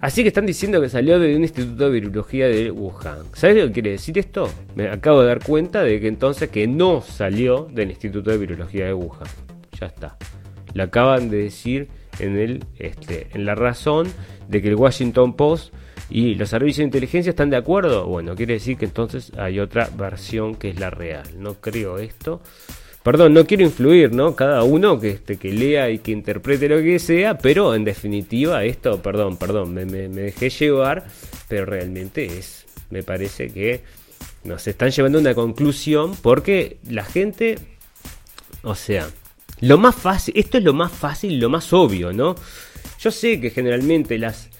Así que están diciendo que salió de un instituto de virología de Wuhan. ¿Sabes lo que quiere decir esto? Me acabo de dar cuenta de que entonces que no salió del instituto de virología de Wuhan. Ya está. Lo acaban de decir en, el, este, en la razón de que el Washington Post y los servicios de inteligencia están de acuerdo. Bueno, quiere decir que entonces hay otra versión que es la real. No creo esto. Perdón, no quiero influir, ¿no? Cada uno que, este, que lea y que interprete lo que sea, pero en definitiva esto, perdón, perdón, me, dejé llevar, pero realmente es, me parece que nos están llevando a una conclusión porque la gente, o sea, lo más fácil, esto es lo más fácil, lo más obvio, ¿no? Yo sé que generalmente las,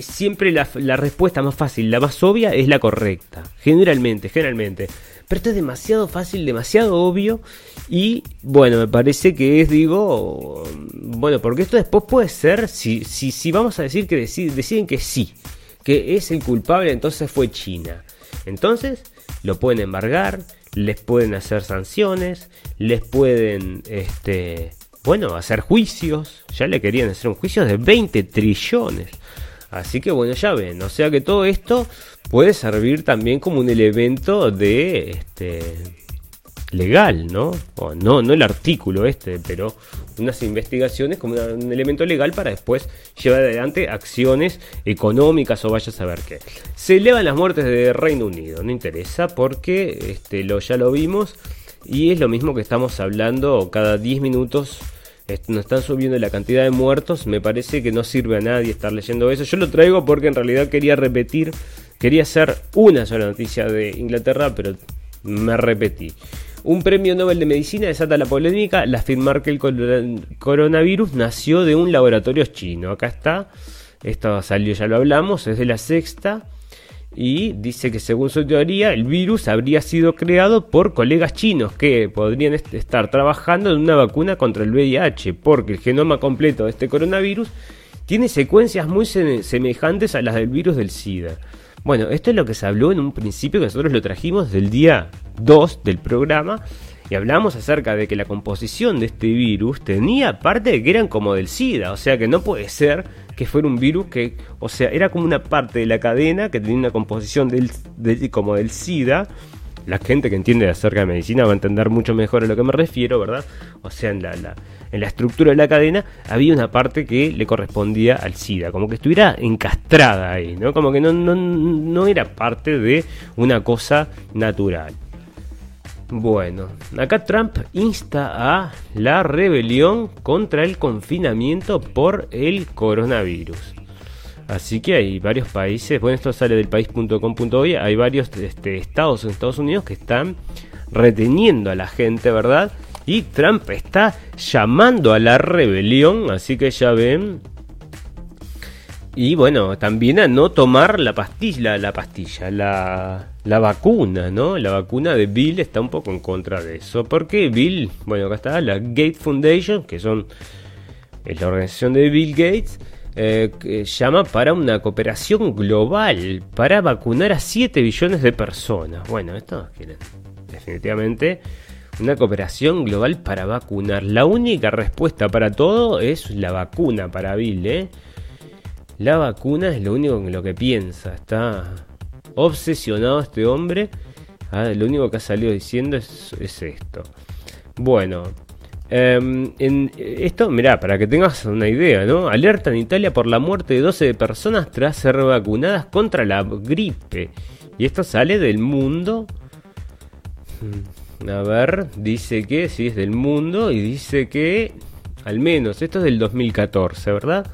siempre la respuesta más fácil, la más obvia es la correcta, generalmente, generalmente. Pero esto es demasiado fácil, demasiado obvio. Y bueno, me parece que es, digo, bueno, porque esto después puede ser, si, si, si vamos a decir que deciden, que sí, que es el culpable, entonces fue China. Entonces lo pueden embargar, les pueden hacer sanciones, les pueden, este, bueno, hacer juicios. Ya le querían hacer un juicio de 20 trillones. Así que bueno, ya ven, o sea que todo esto puede servir también como un elemento de este legal, ¿no? no, no el artículo este, pero unas investigaciones como un elemento legal para después llevar adelante acciones económicas o vaya a saber qué. Se elevan las muertes de Reino Unido, no interesa porque este, lo, ya lo vimos y es lo mismo que estamos hablando cada 10 minutos nos están subiendo la cantidad de muertos, me parece que no sirve a nadie estar leyendo eso. Yo lo traigo porque en realidad quería repetir, quería hacer una sola noticia de Inglaterra, pero me repetí. Un premio Nobel de Medicina desata la polémica al afirmar que el coronavirus nació de un laboratorio chino. Acá está, esto salió, ya lo hablamos, es de la sexta y dice que según su teoría el virus habría sido creado por colegas chinos que podrían estar trabajando en una vacuna contra el VIH porque el genoma completo de este coronavirus tiene secuencias muy semejantes a las del virus del SIDA. Bueno, esto es lo que se habló en un principio que nosotros lo trajimos del día 2 del programa y hablamos acerca de que la composición de este virus tenía parte de que eran como del SIDA, o sea que no puede ser que fuera un virus que, o sea, era como una parte de la cadena que tenía una composición del, como del SIDA. La gente que entiende acerca de medicina va a entender mucho mejor a lo que me refiero, ¿verdad? O sea, en la, en la estructura de la cadena había una parte que le correspondía al SIDA, como que estuviera encastrada ahí, ¿no? Como que no, no, no era parte de una cosa natural. Bueno, acá Trump insta a la rebelión contra el confinamiento por el coronavirus. Así que hay varios países, bueno, esto sale del país.com.uy, hay varios este, estados en Estados Unidos que están reteniendo a la gente, ¿verdad? Y Trump está llamando a la rebelión, así que ya ven, y bueno, también a no tomar la pastilla, la pastilla, la, la vacuna, ¿no? La vacuna de Bill está un poco en contra de eso. Porque Bill, bueno, acá está la Gates Foundation, que son es la organización de Bill Gates, eh, llama para una cooperación global para vacunar a 7 billones de personas. Bueno, esto quieren definitivamente una cooperación global para vacunar. La única respuesta para todo es la vacuna para Bill, ¿eh? La vacuna es lo único en lo que piensa. Está obsesionado este hombre. Ah, lo único que ha salido diciendo es, esto. Bueno, em, en esto, mirá, para que tengas una idea, ¿no? Alerta en Italia por la muerte de 12 personas tras ser vacunadas contra la gripe. Y esto sale del mundo. Hmm, a ver, dice que sí es del mundo y dice que al menos, esto es del 2014, ¿verdad?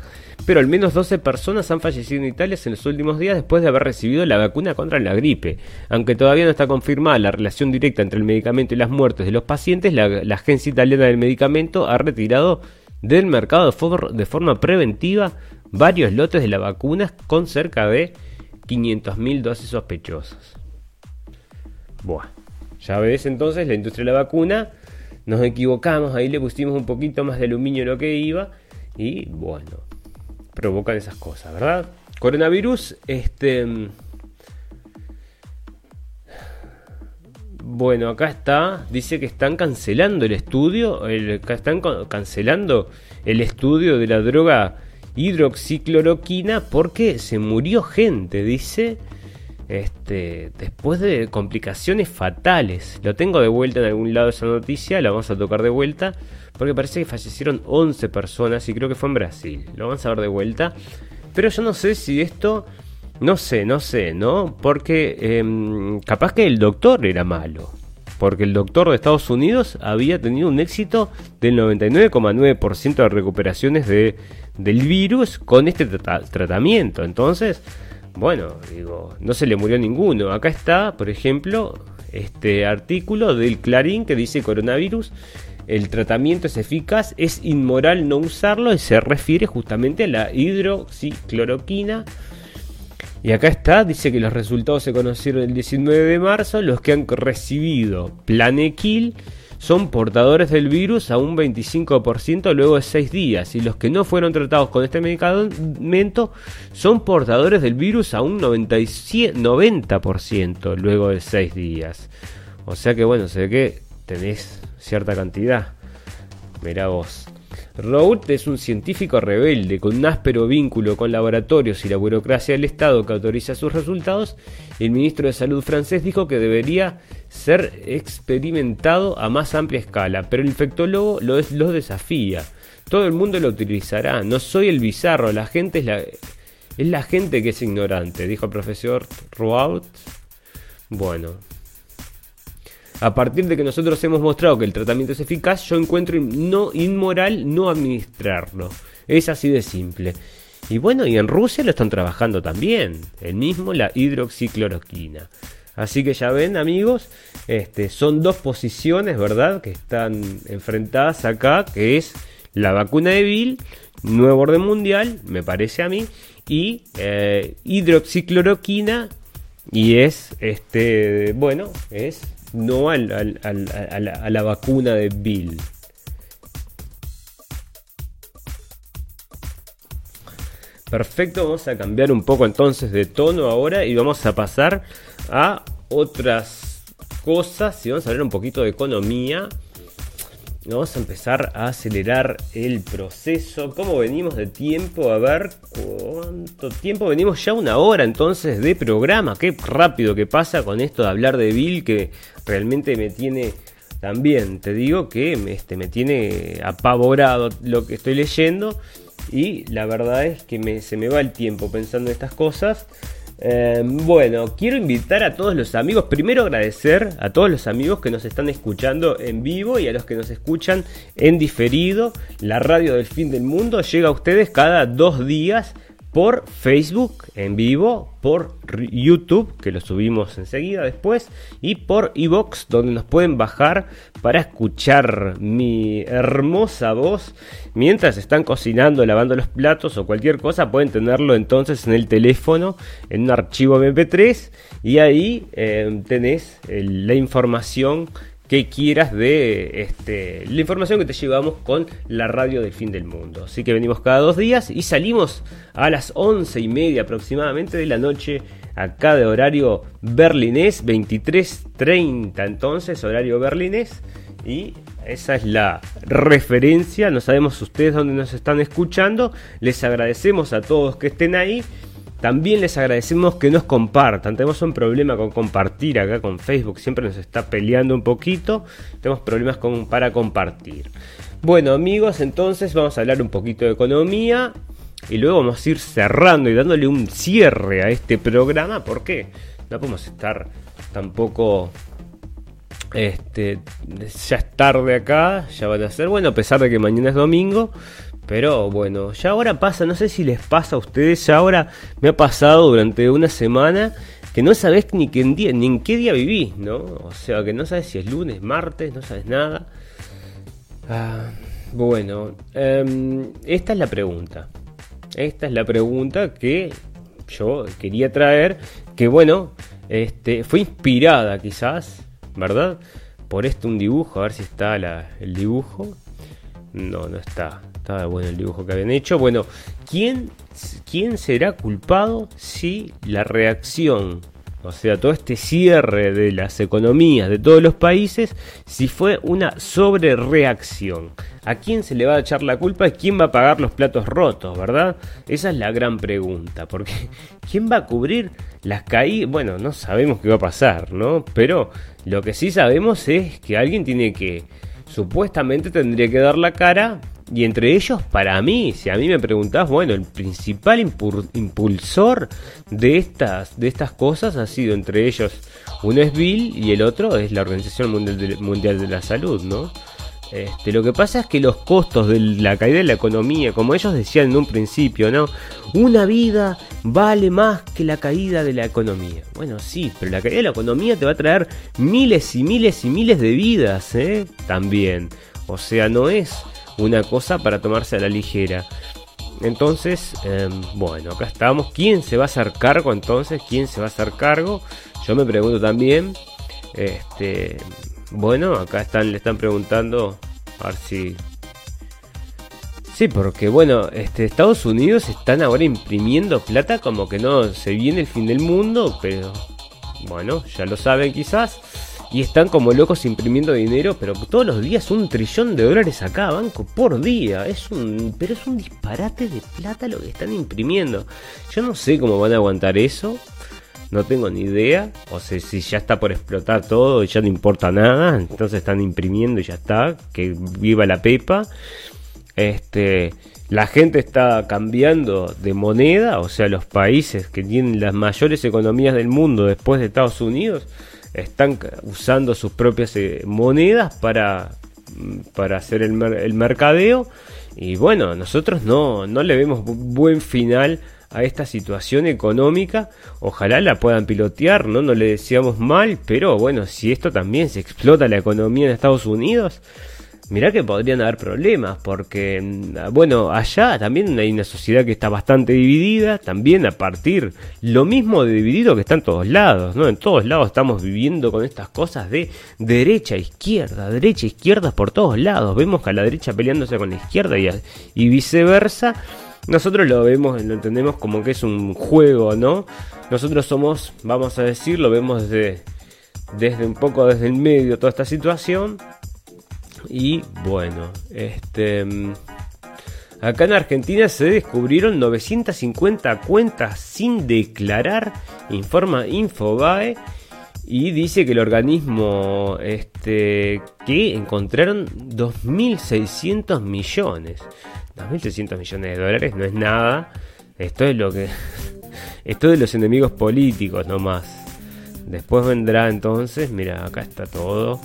Pero al menos 12 personas han fallecido en Italia en los últimos días después de haber recibido la vacuna contra la gripe. Aunque todavía no está confirmada la relación directa entre el medicamento y las muertes de los pacientes, la, Agencia Italiana del Medicamento ha retirado del mercado de, forma preventiva varios lotes de la vacuna con cerca de 500.000 dosis sospechosas. Buah, ya ves entonces la industria de la vacuna, nos equivocamos, ahí le pusimos un poquito más de aluminio lo que iba y bueno, provocan esas cosas, ¿verdad? Coronavirus, este... Bueno, acá está, dice que están cancelando el estudio, están cancelando el estudio de la droga hidroxicloroquina porque se murió gente, dice, este, después de complicaciones fatales. Lo tengo de vuelta en algún lado esa noticia, la vamos a tocar de vuelta, porque parece que fallecieron 11 personas y creo que fue en Brasil. Lo vamos a ver de vuelta. Pero yo no sé si esto, no sé, no sé, ¿no? Porque em, capaz que el doctor era malo. Porque el doctor de Estados Unidos había tenido un éxito del 99,9% de recuperaciones de, del virus con este tratamiento. Entonces, bueno, digo, no se le murió ninguno. Acá está, por ejemplo, este artículo del Clarín que dice coronavirus. El tratamiento es eficaz, es inmoral no usarlo y se refiere justamente a la hidroxicloroquina. Y acá está, dice que los resultados se conocieron el 19 de marzo. Los que han recibido Planequil son portadores del virus a un 25% luego de 6 días y los que no fueron tratados con este medicamento son portadores del virus a un 90% luego de 6 días. O sea que bueno, sé que tenés cierta cantidad. Mira vos. Raoult es un científico rebelde con un áspero vínculo con laboratorios y la burocracia del Estado que autoriza sus resultados. El ministro de Salud francés dijo que debería ser experimentado a más amplia escala, pero el infectólogo lo, lo desafía. Todo el mundo lo utilizará. No soy el bizarro, la gente es la, es la gente que es ignorante, dijo el profesor Raoult. Bueno, a partir de que nosotros hemos mostrado que el tratamiento es eficaz, yo encuentro no inmoral no administrarlo. Es así de simple. Y bueno, y en Rusia lo están trabajando también, el mismo la hidroxicloroquina. Así que ya ven, amigos, este, son dos posiciones, ¿verdad?, que están enfrentadas acá, que es la vacuna de Bill, nuevo orden mundial, me parece a mí, y eh, hidroxicloroquina, y es, este, bueno, es no a, la, vacuna de Bill. Perfecto, vamos a cambiar un poco entonces de tono ahora y vamos a pasar a otras cosas y vamos a hablar un poquito de economía Vamos a empezar a acelerar el proceso. ¿Cómo venimos de tiempo? A ver cuánto tiempo venimos ya una hora entonces de programa. Qué rápido que pasa con esto de hablar de Bill que realmente me tiene también. Te digo que este, me tiene apavorado lo que estoy leyendo y la verdad es que se me va el tiempo pensando en estas cosas. Em, bueno, quiero invitar a todos los amigos, primero agradecer a todos los amigos que nos están escuchando en vivo y a los que nos escuchan en diferido. La radio del fin del mundo llega a ustedes cada dos días por Facebook en vivo, por YouTube, que lo subimos enseguida después, y por Evox, donde nos pueden bajar para escuchar mi hermosa voz mientras están cocinando, lavando los platos o cualquier cosa. Pueden tenerlo entonces en el teléfono, en un archivo MP3, y ahí eh, tenés la información que quieras de este, la información que te llevamos con la radio del fin del mundo. Así que venimos cada dos días y salimos a las once y media aproximadamente de la noche acá de horario berlinés, 23.30 entonces, horario berlinés. Y esa es la referencia. No sabemos ustedes dónde nos están escuchando. Les agradecemos a todos que estén ahí. También les agradecemos que nos compartan. Tenemos un problema con compartir acá con Facebook. Siempre nos está peleando un poquito. Tenemos problemas con, para compartir. Bueno amigos, entonces vamos a hablar un poquito de economía. Y luego vamos a ir cerrando y dándole un cierre a este programa. porque No podemos estar tampoco este, ya es tarde acá, ya van a ser, bueno, a pesar de que mañana es domingo, pero bueno, ya ahora pasa, no sé si les pasa a ustedes, ya ahora me ha pasado durante una semana que no sabes ni, qué día, ni en qué día vivís, ¿no? O sea, que no sabes si es lunes, martes, no sabes nada. Ah, bueno, em, esta es la pregunta. Esta es la pregunta que yo quería traer, que bueno, este, fue inspirada quizás, ¿verdad? Por esto un dibujo, a ver si está el dibujo. No, no está. Estaba bueno el dibujo que habían hecho. Bueno, ¿quién, ¿quién será culpado si la reacción o sea, todo este cierre de las economías de todos los países, si fue una sobrereacción. ¿A quién se le va a echar la culpa quién va a pagar los platos rotos, verdad? Esa es la gran pregunta, porque ¿quién va a cubrir las caídas? Bueno, no sabemos qué va a pasar, ¿no? Pero lo que sí sabemos es que alguien tiene que, supuestamente tendría que dar la cara y entre ellos, para mí, si a mí me preguntás, bueno, el principal impulsor de estas, de estas cosas ha sido entre ellos, uno es Bill y el otro es la Organización Mundial de, la Salud, ¿no? Este, lo que pasa es que los costos de la caída de la economía, como ellos decían en un principio, ¿no? Una vida vale más que la caída de la economía. Bueno, sí, pero la caída de la economía te va a traer miles y miles y miles de vidas, ¿eh? También. O sea, no es una cosa para tomarse a la ligera. Entonces, em, bueno, acá estamos. ¿Quién se va a hacer cargo entonces? ¿Quién se va a hacer cargo? Yo me pregunto también. Este, bueno, acá están, le están preguntando. A ver si. Sí, porque bueno, este, Estados Unidos están ahora imprimiendo plata como que no se viene el fin del mundo, pero bueno, ya lo saben quizás y están como locos imprimiendo dinero, pero todos los días un trillón de dólares acá, banco, por día. Es un, pero es un disparate de plata lo que están imprimiendo. Yo no sé cómo van a aguantar eso. No tengo ni idea. O sea, si ya está por explotar todo y ya no importa nada. Entonces están imprimiendo y ya está. Que viva la pepa. Este. La gente está cambiando de moneda, o sea, los países que tienen las mayores economías del mundo después de Estados Unidos están usando sus propias eh, monedas para, para hacer el, el, mercadeo. Y bueno, nosotros no, no le vemos buen final a esta situación económica. Ojalá la puedan pilotear, ¿no? No le decíamos mal, pero bueno, si esto también se explota la economía en Estados Unidos, mirá que podrían haber problemas, porque, mm, bueno, allá también hay una sociedad que está bastante dividida, también a partir, lo mismo dividido que está en todos lados, ¿no? En todos lados estamos viviendo con estas cosas de derecha, izquierda, derecha, izquierda por todos lados, vemos que a la derecha peleándose con la izquierda y, y viceversa. Nosotros lo vemos, lo entendemos como que es un juego, ¿no? Nosotros somos, vamos a decir, lo vemos desde, desde un poco desde el medio toda esta situación y bueno, este. Acá en Argentina se descubrieron 950 cuentas sin declarar, informa Infobae. Y dice que el organismo este, que encontraron 2.600 millones. 2.600 millones de dólares no es nada. Esto es lo que... Esto de los enemigos políticos nomás. Después vendrá entonces, mira, acá está todo.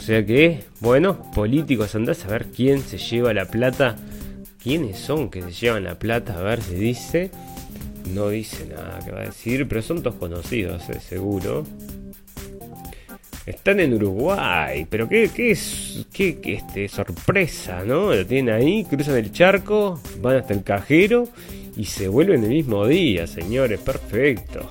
O sea que, bueno, políticos, andás a ver quién se lleva la plata. ¿Quiénes son que se llevan la plata? A ver si dice. No dice nada que va a decir, pero son todos conocidos, eh, seguro. Están en Uruguay, pero qué, qué qué, qué este, sorpresa, ¿no? Lo tienen ahí, cruzan el charco, van hasta el cajero y se vuelven el mismo día, señores, perfecto.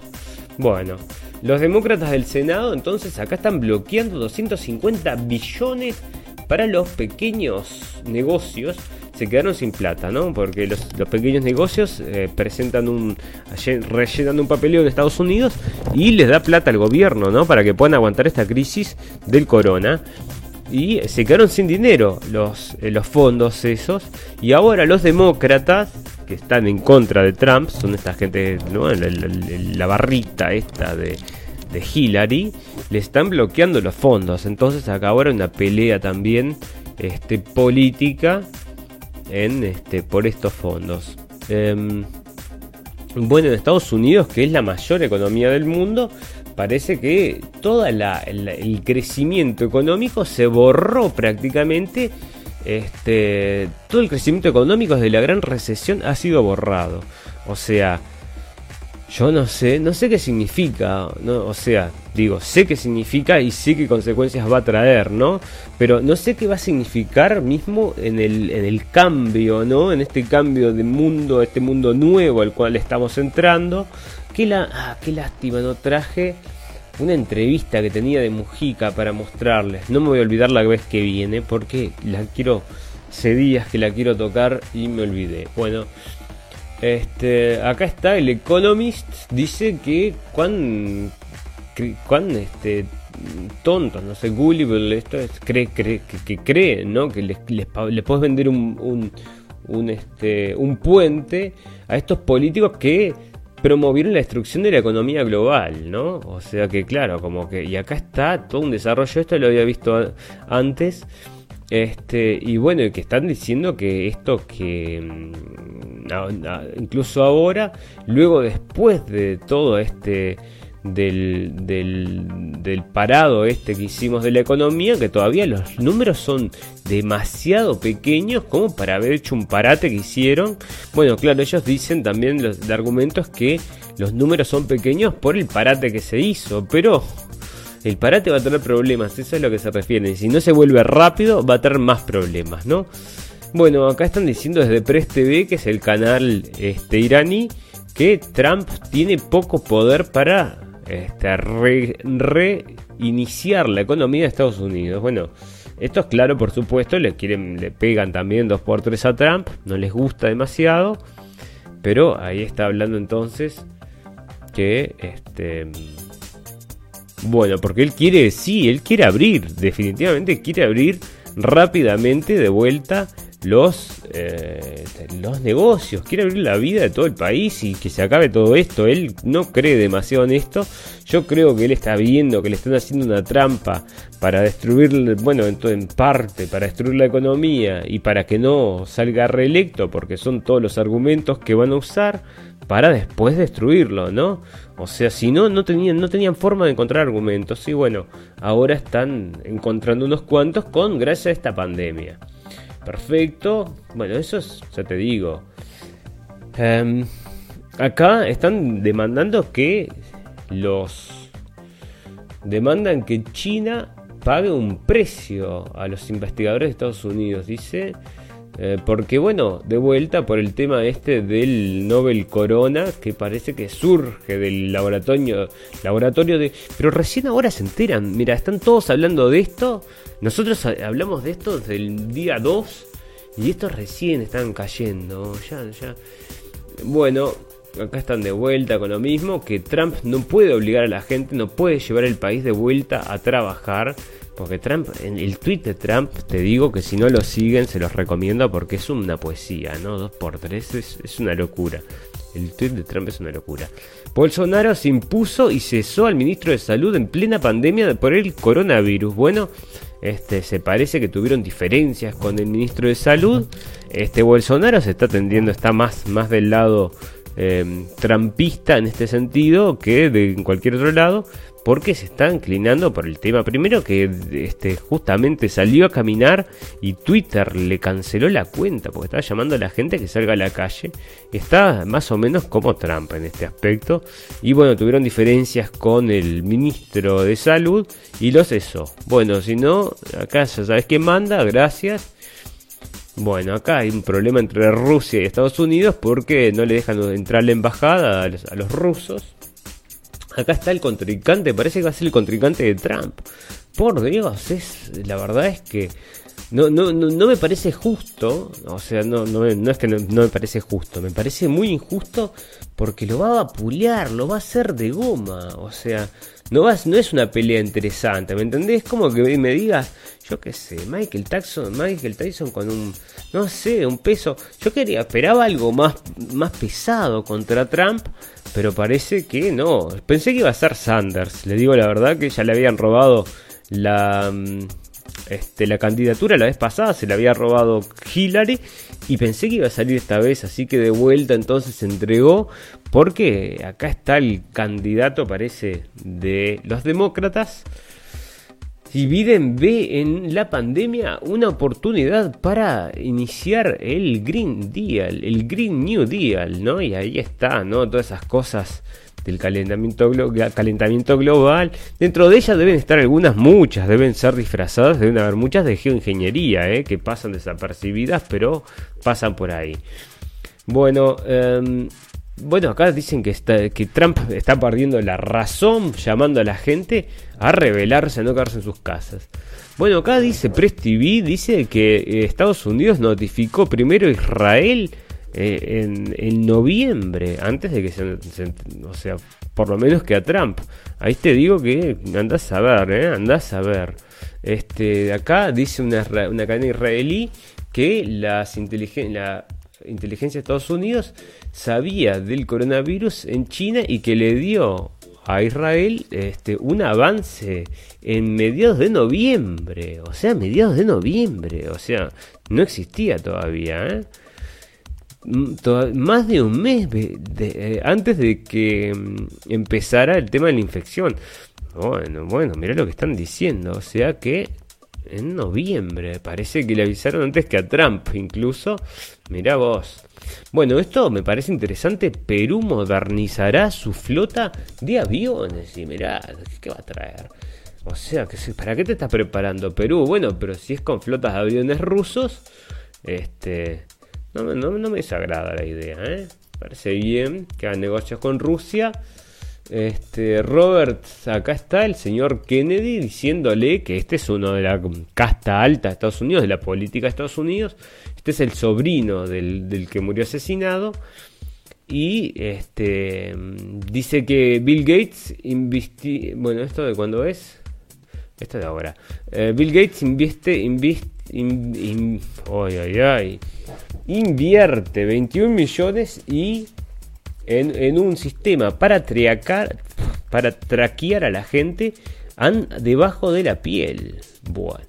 Bueno, los demócratas del Senado entonces acá están bloqueando 250 billones para los pequeños negocios. Se quedaron sin plata, ¿no? Porque los, pequeños negocios eh, presentan un. rellenan un papeleo en Estados Unidos y les da plata al gobierno, ¿no? Para que puedan aguantar esta crisis del corona y se quedaron sin dinero los, eh, los fondos esos. Y ahora los demócratas que están en contra de Trump, son esta gente, la, barrita esta de, de, Hillary, le están bloqueando los fondos. Entonces acá ahora una pelea también este, política en, este, por estos fondos. Em, bueno, en Estados Unidos, que es la mayor economía del mundo, parece que todo el, crecimiento económico se borró prácticamente. Este, todo el crecimiento económico desde la gran recesión ha sido borrado. O sea, yo no sé, no sé qué significa. O sea, digo, sé qué significa y sé qué consecuencias va a traer, ¿no? Pero no sé qué va a significar mismo en el, en el cambio, ¿no? En este cambio de mundo, este mundo nuevo al cual estamos entrando. Qué, la, ah, qué lástima, no traje una entrevista que tenía de Mujica para mostrarles. No me voy a olvidar la vez que viene porque la quiero, hace días que la quiero tocar y me olvidé. Bueno. Este, acá está el Economist, dice que cuán, cuán este, tontos, no sé, gullible, esto es, cree, cree, que, cree, ¿no? Que les, les, puedes vender un, un, un, este, un puente a estos políticos que promovieron la destrucción de la economía global, ¿no? O sea que claro, como que, y acá está todo un desarrollo, esto lo había visto antes, este, y bueno, que están diciendo que esto que mm, incluso ahora, luego después de todo este del, parado este que hicimos de la economía, que todavía los números son demasiado pequeños como para haber hecho un parate que hicieron. Bueno, claro, ellos dicen también los argumentos que los números son pequeños por el parate que se hizo, pero el parate va a tener problemas, eso es lo que se refiere. Si no se vuelve rápido, va a tener más problemas, ¿no? Bueno, acá están diciendo desde Press TV, que es el canal este, iraní, que Trump tiene poco poder para este, reiniciar la economía de Estados Unidos. Bueno, esto es claro, por supuesto, le quieren, le pegan también dos por tres a Trump, no les gusta demasiado, pero ahí está hablando entonces que este bueno, porque él quiere, sí, él quiere abrir, definitivamente quiere abrir rápidamente de vuelta los, eh, los negocios, quiere abrir la vida de todo el país y que se acabe todo esto. Él no cree demasiado en esto. Yo creo que él está viendo que le están haciendo una trampa para destruir, bueno, en parte, para destruir la economía y para que no salga reelecto, porque son todos los argumentos que van a usar para después destruirlo, ¿no? O sea, si no, no tenían, no tenían forma de encontrar argumentos. Y bueno, ahora están encontrando unos cuantos con gracias a esta pandemia. Perfecto. Bueno, eso es, ya te digo. Em, acá están demandando que los... Demandan que China pague un precio a los investigadores de Estados Unidos. Dice eh, porque bueno, de vuelta por el tema este del Nobel Corona, que parece que surge del laboratorio, laboratorio de... Pero recién ahora se enteran, mira, están todos hablando de esto, nosotros hablamos de esto desde el día 2 y estos recién están cayendo, ya, ya... Bueno, acá están de vuelta con lo mismo, que Trump no puede obligar a la gente, no puede llevar el país de vuelta a trabajar porque Trump, en el tweet de Trump, te digo que si no lo siguen, se los recomiendo porque es una poesía, ¿no? Dos por tres es, una locura. El tweet de Trump es una locura. Bolsonaro se impuso y cesó al ministro de Salud en plena pandemia por el coronavirus. Bueno, este, se parece que tuvieron diferencias con el ministro de Salud. Este Bolsonaro se está tendiendo, está más, más del lado eh, trampista en este sentido que de en cualquier otro lado porque se está inclinando por el tema. Primero que este, justamente salió a caminar y Twitter le canceló la cuenta porque estaba llamando a la gente que salga a la calle. Está más o menos como Trump en este aspecto. Y bueno, tuvieron diferencias con el ministro de salud y lo cesó. Bueno, si no, acá ya sabes quién manda, gracias. Bueno, acá hay un problema entre Rusia y Estados Unidos porque no le dejan entrar la embajada a los rusos Acá está el contrincante, parece que va a ser el contrincante de Trump. Por Dios, es, la verdad es que no, no, no, me parece justo, o sea, no, no, no es que no, me parece justo, me parece muy injusto porque lo va a vapulear, lo va a hacer de goma, o sea, no, vas, no es una pelea interesante, ¿me entendés? Como que me digas, yo qué sé, Michael Tyson, Michael Tyson con un, no sé, un peso, yo quería, esperaba algo más, más pesado contra Trump, pero parece que no. Pensé que iba a ser Sanders. Le digo la verdad que ya le habían robado la, mm, este, la candidatura la vez pasada, se la había robado Hillary y pensé que iba a salir esta vez, así que de vuelta entonces se entregó porque acá está el candidato, parece, de los demócratas. Si Biden ve en la pandemia una oportunidad para iniciar el Green Deal, el Green New Deal, ¿no? Y ahí está, ¿no? Todas esas cosas del calentamiento, global. Dentro de ellas deben estar algunas, muchas, deben ser disfrazadas, deben haber muchas de geoingeniería, ¿eh? que pasan desapercibidas, pero pasan por ahí. Bueno, em, bueno, acá dicen que, está, que Trump está perdiendo la razón llamando a la gente a rebelarse, a no quedarse en sus casas. Bueno, acá dice Press TV, dice que eh, Estados Unidos notificó primero a Israel eh, en, noviembre, antes de que se, O sea, por lo menos que a Trump. Ahí te digo que andás a ver, ¿eh? Andás a ver. Este, acá dice una, una cadena israelí que las la inteligencia de Estados Unidos sabía del coronavirus en China y que le dio a Israel este, un avance en mediados de noviembre. O sea, mediados de noviembre. O sea, no existía todavía. ¿eh? Más de un mes eh, antes de que mm, empezara el tema de la infección. Bueno, bueno, mira lo que están diciendo. O sea que en noviembre. Parece que le avisaron antes que a Trump incluso. Mirá vos. Bueno, esto me parece interesante. Perú modernizará su flota de aviones. Y mirá, ¿qué va a traer? O sea, ¿para qué te estás preparando Perú? Bueno, pero si es con flotas de aviones rusos, este, no, no, no me desagrada la idea, ¿eh? Parece bien que hagan negocios con Rusia este, Robert, acá está el señor Kennedy diciéndole que este es uno de la casta alta de Estados Unidos, de la política de Estados Unidos. Este es el sobrino del, que murió asesinado. Y este dice que Bill Gates invisti bueno, esto de cuándo es? Esto de ahora. Eh, Bill Gates invierte, invierte 21 millones y en, un sistema para, para traquear a la gente debajo de la piel. Bueno.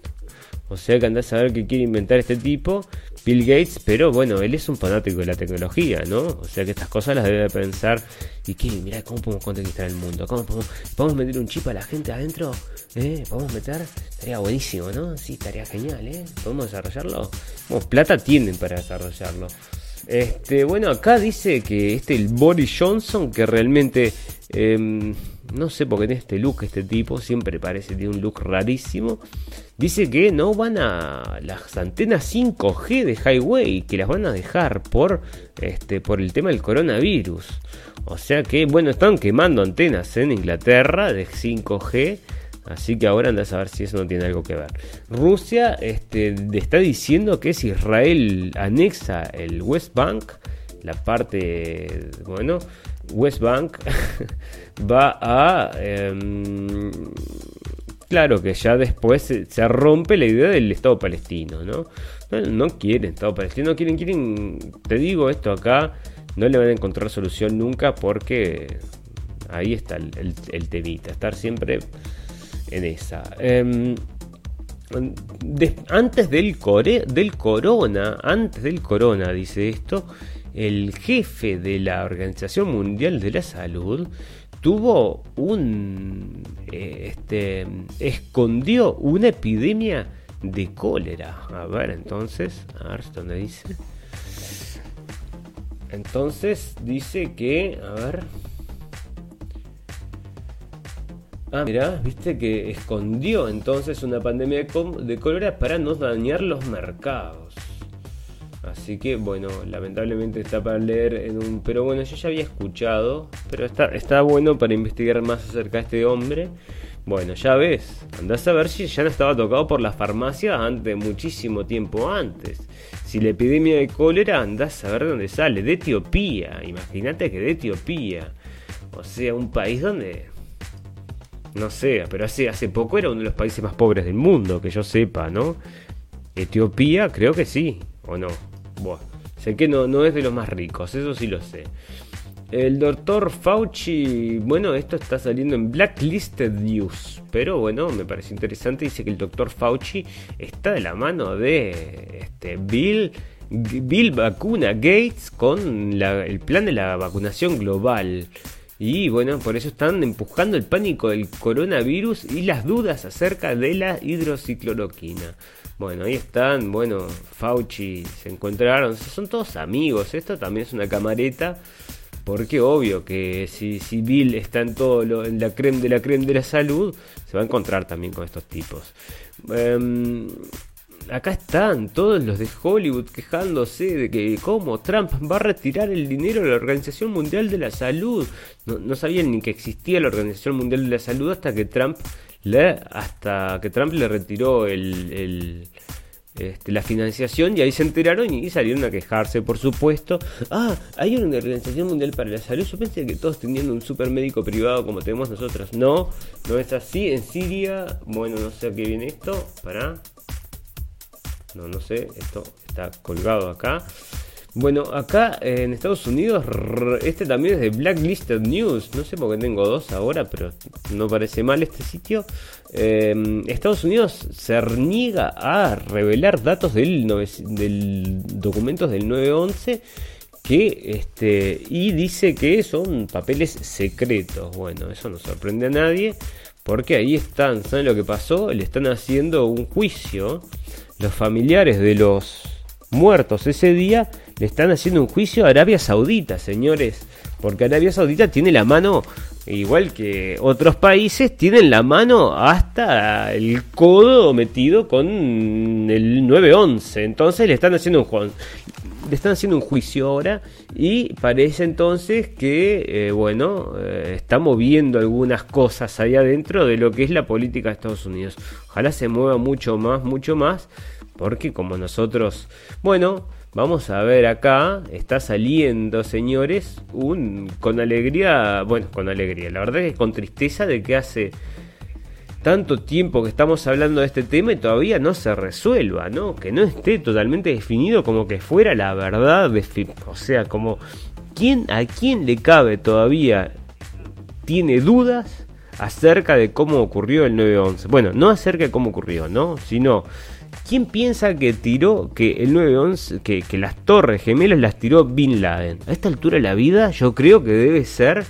O sea que andás a ver qué quiere inventar este tipo, Bill Gates, pero bueno, él es un fanático de la tecnología, ¿no? O sea que estas cosas las debe pensar. ¿Y qué? Mirá, ¿cómo podemos conquistar el mundo? ¿Cómo podemos, meter un chip a la gente adentro? ¿Eh? ¿Podemos meter? Estaría buenísimo, ¿no? Sí, estaría genial, ¿eh? ¿Podemos desarrollarlo? Bueno, plata tienen para desarrollarlo. Este, bueno, acá dice que este el Boris Johnson, que realmente em, no sé por qué tiene este look, este tipo, siempre parece tiene un look rarísimo. Dice que no van a las antenas 5G de Highway, que las van a dejar por este por el tema del coronavirus. O sea que, bueno, están quemando antenas en Inglaterra de 5G Así que ahora andas a ver si eso no tiene algo que ver. Rusia este, está diciendo que si Israel anexa el West Bank, la parte, bueno, West Bank va a... Em, claro que ya después se, rompe la idea del Estado palestino, ¿no? No, quieren Estado palestino, quieren, quieren, te digo esto acá, no le van a encontrar solución nunca porque ahí está el, temita, estar siempre en esa. Em, antes del corona, antes del corona, dice esto, el jefe de la Organización Mundial de la Salud tuvo un, eh, este, escondió una epidemia de cólera. A ver, entonces, a ver dónde dice. Entonces dice que, a ver, Ah, mirá, viste que escondió entonces una pandemia de, cólera para no dañar los mercados. Así que bueno, lamentablemente está para leer en un... Pero bueno, yo ya había escuchado, pero está, está bueno para investigar más acerca de este hombre. Bueno, ya ves, andás a ver si ya no estaba tocado por la farmacia antes, muchísimo tiempo antes. Si la epidemia de cólera, andás a ver dónde sale, de Etiopía. Imagínate que de Etiopía. O sea, un país donde no sé, pero hace, hace poco era uno de los países más pobres del mundo, que yo sepa, ¿no? Etiopía, creo que sí, o no. Bueno, sé que no, no es de los más ricos, eso sí lo sé. El doctor Fauci, bueno, esto está saliendo en Blacklisted News, pero bueno, me parece interesante. Dice que el doctor Fauci está de la mano de este, Bill, Bill Vacuna Gates con el plan de la vacunación global. Y bueno, por eso están empujando el pánico del coronavirus y las dudas acerca de la hidroxicloroquina. Bueno, ahí están, bueno, Fauci se encontraron, son todos amigos, esto también es una camareta, porque obvio que si, Bill está en todo lo, en la creme de la creme de la salud, se va a encontrar también con estos tipos. Em, acá están todos los de Hollywood quejándose de que cómo Trump va a retirar el dinero de la Organización Mundial de la Salud. No, no sabían ni que existía la Organización Mundial de la Salud hasta que Trump hasta que Trump le retiró el, este, la financiación y ahí se enteraron y salieron a quejarse, por supuesto. Ah, hay una Organización Mundial para la Salud. Yo pensé que todos tenían un super médico privado como tenemos nosotros. No, no es así. En Siria, bueno, no sé a qué viene esto. Para. No, no sé. Esto está colgado acá. Bueno, acá en Estados Unidos, este también es de Blacklisted News. No sé por qué tengo dos ahora, pero no parece mal este sitio. Em, Estados Unidos se niega a revelar datos del, del documentos del 911 que este y dice que son papeles secretos. Bueno, eso no sorprende a nadie porque ahí están, ¿saben lo que pasó? Le están haciendo un juicio los familiares de los muertos ese día le están haciendo un juicio a Arabia Saudita, señores. Porque Arabia Saudita tiene la mano, igual que otros países, tienen la mano hasta el codo metido con el 911. Entonces le están haciendo un le están haciendo un juicio ahora y parece entonces que, eh, bueno, eh, está moviendo algunas cosas ahí adentro de lo que es la política de Estados Unidos. Ojalá se mueva mucho más, mucho más, porque como nosotros, bueno, Vamos a ver acá, está saliendo, señores, un con alegría, bueno, con alegría, la verdad es que con tristeza de que hace tanto tiempo que estamos hablando de este tema y todavía no se resuelva, ¿no? Que no esté totalmente definido como que fuera la verdad, o sea, como quién a quién le cabe todavía tiene dudas acerca de cómo ocurrió el 911. Bueno, no acerca de cómo ocurrió, ¿no? Sino ¿Quién piensa que tiró, que el 911, que, que las torres gemelas las tiró Bin Laden? A esta altura de la vida yo creo que debe ser,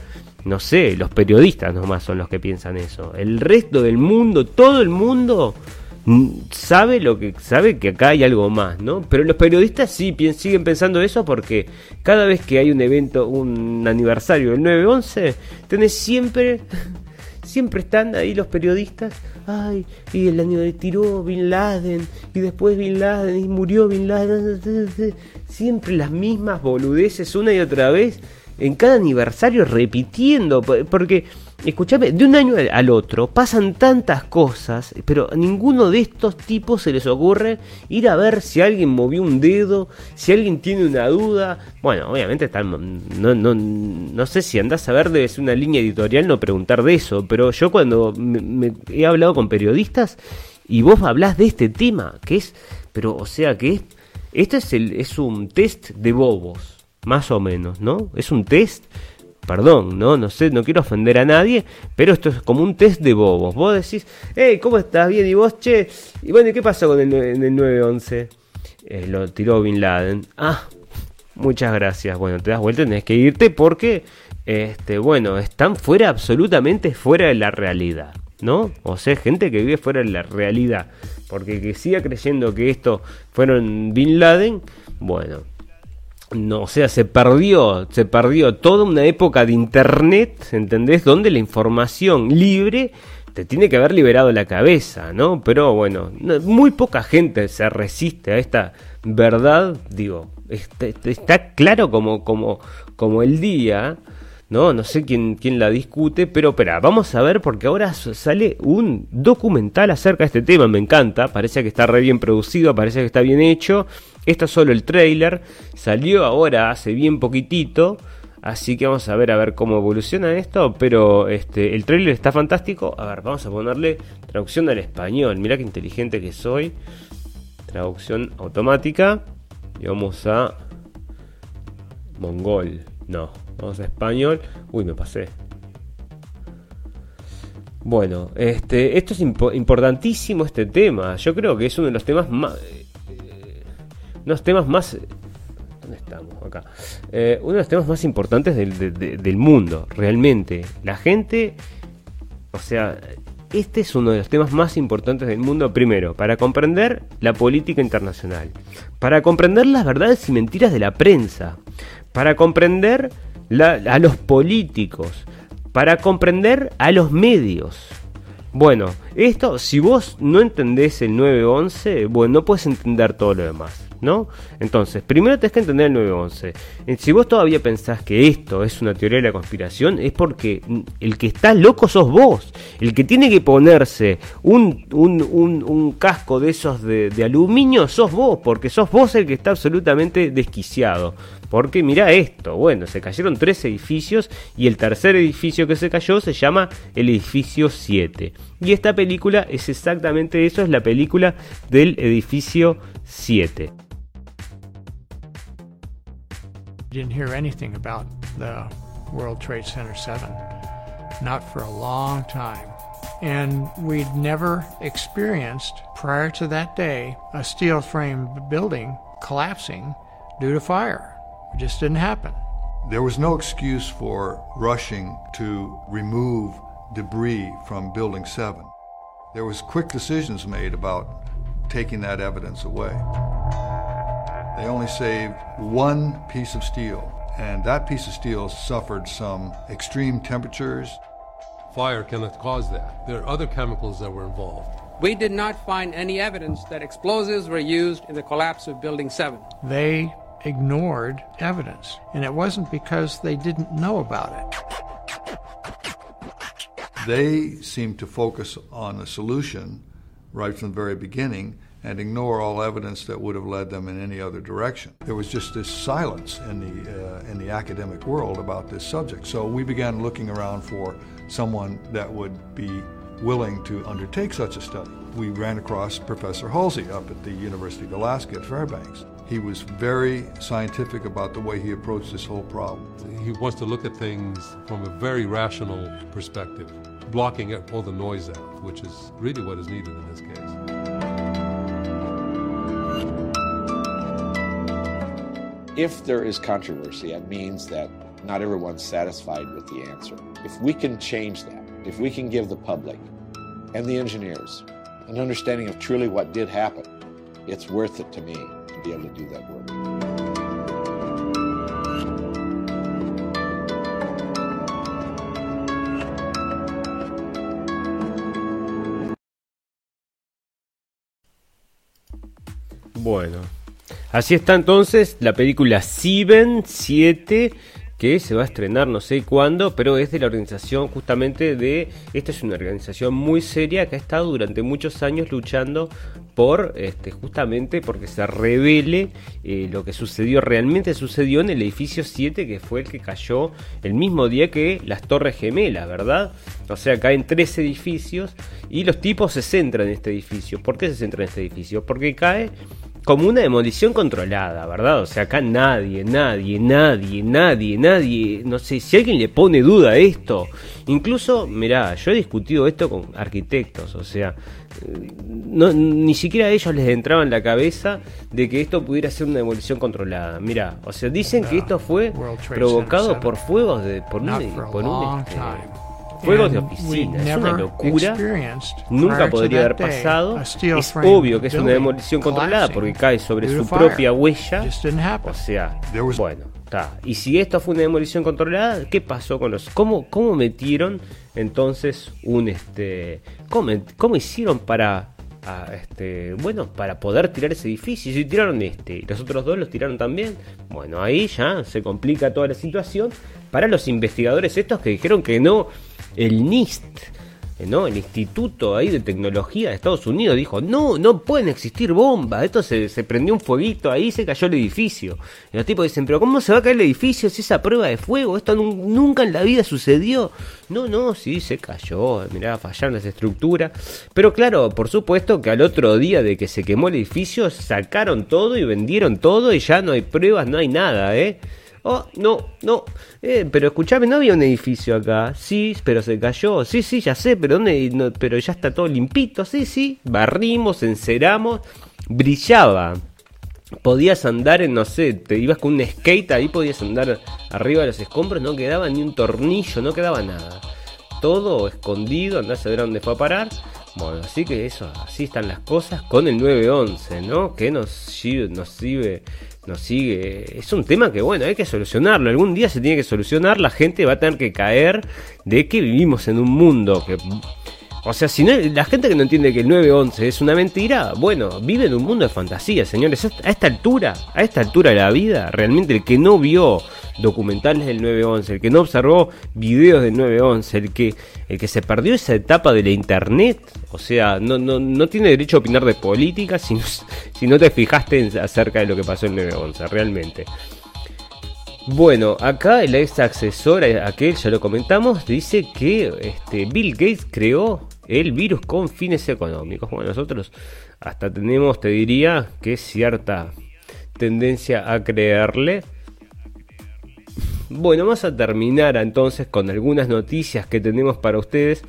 no sé, los periodistas nomás son los que piensan eso. El resto del mundo, todo el mundo mm, sabe lo que sabe que acá hay algo más, ¿no? Pero los periodistas sí siguen pensando eso porque cada vez que hay un evento, un aniversario del 911, tenés siempre siempre están ahí los periodistas, ay, y el año de tiró Bin Laden, y después Bin Laden, y murió Bin Laden, siempre las mismas boludeces una y otra vez, en cada aniversario repitiendo, porque Escúchame, de un año al otro pasan tantas cosas, pero a ninguno de estos tipos se les ocurre ir a ver si alguien movió un dedo, si alguien tiene una duda. Bueno, obviamente están, no, no, no sé si andás a ver, debe ser una línea editorial no preguntar de eso, pero yo cuando me, he hablado con periodistas y vos hablás de este tema, que es, pero o sea que es, esto es, el, es un test de bobos, más o menos, ¿no? Es un test perdón, ¿no? No sé, no quiero ofender a nadie, pero esto es como un test de bobos. Vos decís, hey, ¿cómo estás? Bien, y vos, che, y bueno, ¿qué pasó con el, en el 911? Eh, lo tiró Bin Laden. Ah, muchas gracias. Bueno, te das vuelta, tenés que irte porque, este, bueno, están fuera, absolutamente fuera de la realidad, ¿no? O sea, gente que vive fuera de la realidad. Porque que siga creyendo que esto fueron Bin Laden, bueno, no, o sea, se perdió, se perdió toda una época de internet, ¿entendés? Donde la información libre te tiene que haber liberado la cabeza, ¿no? Pero bueno, muy poca gente se resiste a esta verdad, digo, está, está claro como, como, como el día, ¿no? No sé quién, quién la discute, pero espera, vamos a ver porque ahora sale un documental acerca de este tema, me encanta, parece que está re bien producido, parece que está bien hecho esto es solo el trailer, salió ahora hace bien poquitito, así que vamos a ver a ver cómo evoluciona esto, pero este el trailer está fantástico. A ver, vamos a ponerle traducción al español. Mira qué inteligente que soy. Traducción automática y vamos a mongol. No, vamos a español. Uy, me pasé. Bueno, este, esto es importantísimo este tema. Yo creo que es uno de los temas más, los temas más ¿Dónde estamos? Acá. Eh, uno de los temas más importantes del, del mundo, realmente. La gente, o sea, este es uno de los temas más importantes del mundo, primero, para comprender la política internacional, para comprender las verdades y mentiras de la prensa, para comprender a los políticos, para comprender a los medios. Bueno, esto, si vos no entendés el 911, bueno, no puedes entender todo lo demás. ¿no? Entonces, primero tenés que entender el 911. Eh, si vos todavía pensás que esto es una teoría de la conspiración, es porque el que está loco sos vos. El que tiene que ponerse un, un, casco de esos de, aluminio sos vos, porque sos vos el que está absolutamente desquiciado. Porque mira esto, bueno, se cayeron tres edificios y el tercer edificio que se cayó se llama el edificio 7. Y esta película es exactamente eso, es la película del edificio 7. Didn't hear anything about the World Trade Center 7, not for a long time. And we'd never experienced, prior to that day, a steel frame building collapsing due to fire. It just didn't happen. There was no excuse for rushing to remove debris from Building 7. There was quick decisions made about taking that evidence away. They only saved one piece of steel, and that piece of steel suffered some extreme temperatures. Fire cannot cause that. There are other chemicals that were involved. We did not find any evidence that explosives were used in the collapse of Building 7. They ignored evidence, and it wasn't because they didn't know about it. They seemed to focus on a solution right from the very beginning and ignore all evidence that would have led them in any other direction. There was just this silence in the, uh, in the academic world about this subject. So we began looking around for someone that would be willing to undertake such a study. We ran across Professor Halsey up at the University of Alaska at Fairbanks. He was very scientific about the way he approached this whole problem. He wants to look at things from a very rational perspective, blocking all the noise out, which is really what is needed in this case. If there is controversy, it means that not everyone's satisfied with the answer. If we can change that, if we can give the public and the engineers an understanding of truly what did happen, it's worth it to me be able to do that work. Bueno, Así está entonces la película Sieben 7 que se va a estrenar no sé cuándo, pero es de la organización justamente de, esta es una organización muy seria que ha estado durante muchos años luchando por, este, justamente porque se revele eh, lo que sucedió, realmente sucedió en el edificio 7, que fue el que cayó el mismo día que las Torres Gemelas, ¿verdad? O sea, caen tres edificios y los tipos se centran en este edificio. ¿Por qué se centran en este edificio? Porque cae como una demolición controlada, ¿verdad? O sea, acá nadie, nadie, nadie, nadie, nadie, no sé, si alguien le pone duda a esto, incluso, mirá, yo he discutido esto con arquitectos, o sea, no, ni siquiera a ellos les entraba en la cabeza de que esto pudiera ser una demolición controlada. Mirá, o sea, dicen que esto fue provocado por fuegos de, por un, por un este, Fuegos de oficina, es una locura. Nunca podría haber pasado. Es obvio que es una demolición controlada porque cae sobre su propia huella. O sea, bueno, está. Y si esto fue una demolición controlada, ¿qué pasó con los. ¿Cómo, cómo metieron entonces un este. ¿Cómo, cómo hicieron para este, bueno, para poder tirar ese edificio. Si tiraron este y los otros dos los tiraron también, bueno, ahí ya se complica toda la situación para los investigadores estos que dijeron que no el NIST, ¿no? El Instituto ahí de Tecnología de Estados Unidos dijo, no, no pueden existir bombas, esto se, prendió un fueguito, ahí se cayó el edificio. Y los tipos dicen, pero ¿cómo se va a caer el edificio si esa prueba de fuego? Esto nunca en la vida sucedió. No, no, sí, se cayó, mirá, fallaron las estructuras. Pero claro, por supuesto que al otro día de que se quemó el edificio, sacaron todo y vendieron todo y ya no hay pruebas, no hay nada, ¿eh? Oh, no, no. Eh, pero escúchame, no había un edificio acá. Sí, pero se cayó. Sí, sí, ya sé, pero ¿dónde? pero ya está todo limpito. Sí, sí. Barrimos, enceramos. Brillaba. podías andar en, no sé, te ibas con un skate, ahí podías andar arriba de los escombros, no quedaba ni un tornillo, no quedaba nada. Todo escondido, andás a ver a dónde fue a parar. Bueno, así que eso, así están las cosas con el 911, ¿no? Que nos, sigue, sigue. Es un tema que, bueno, hay que solucionarlo. Algún día se tiene que solucionar. La gente va a tener que caer de que vivimos en un mundo que o sea, si no, la gente que no entiende que el 911 es una mentira, bueno, vive en un mundo de fantasía, señores. A esta altura, a esta altura de la vida, realmente el que no vio documentales del 911, el que no observó videos del 911, el que, el que se perdió esa etapa de la internet, o sea, no, no, no tiene derecho a opinar de política si no, si no te fijaste acerca de lo que pasó en el 911, realmente. Bueno, acá el ex accesor, aquel ya lo comentamos, dice que este, Bill Gates creó el virus con fines económicos. Bueno, nosotros hasta tenemos, te diría, que cierta tendencia a creerle. Bueno, vamos a terminar entonces con algunas noticias que tenemos para ustedes.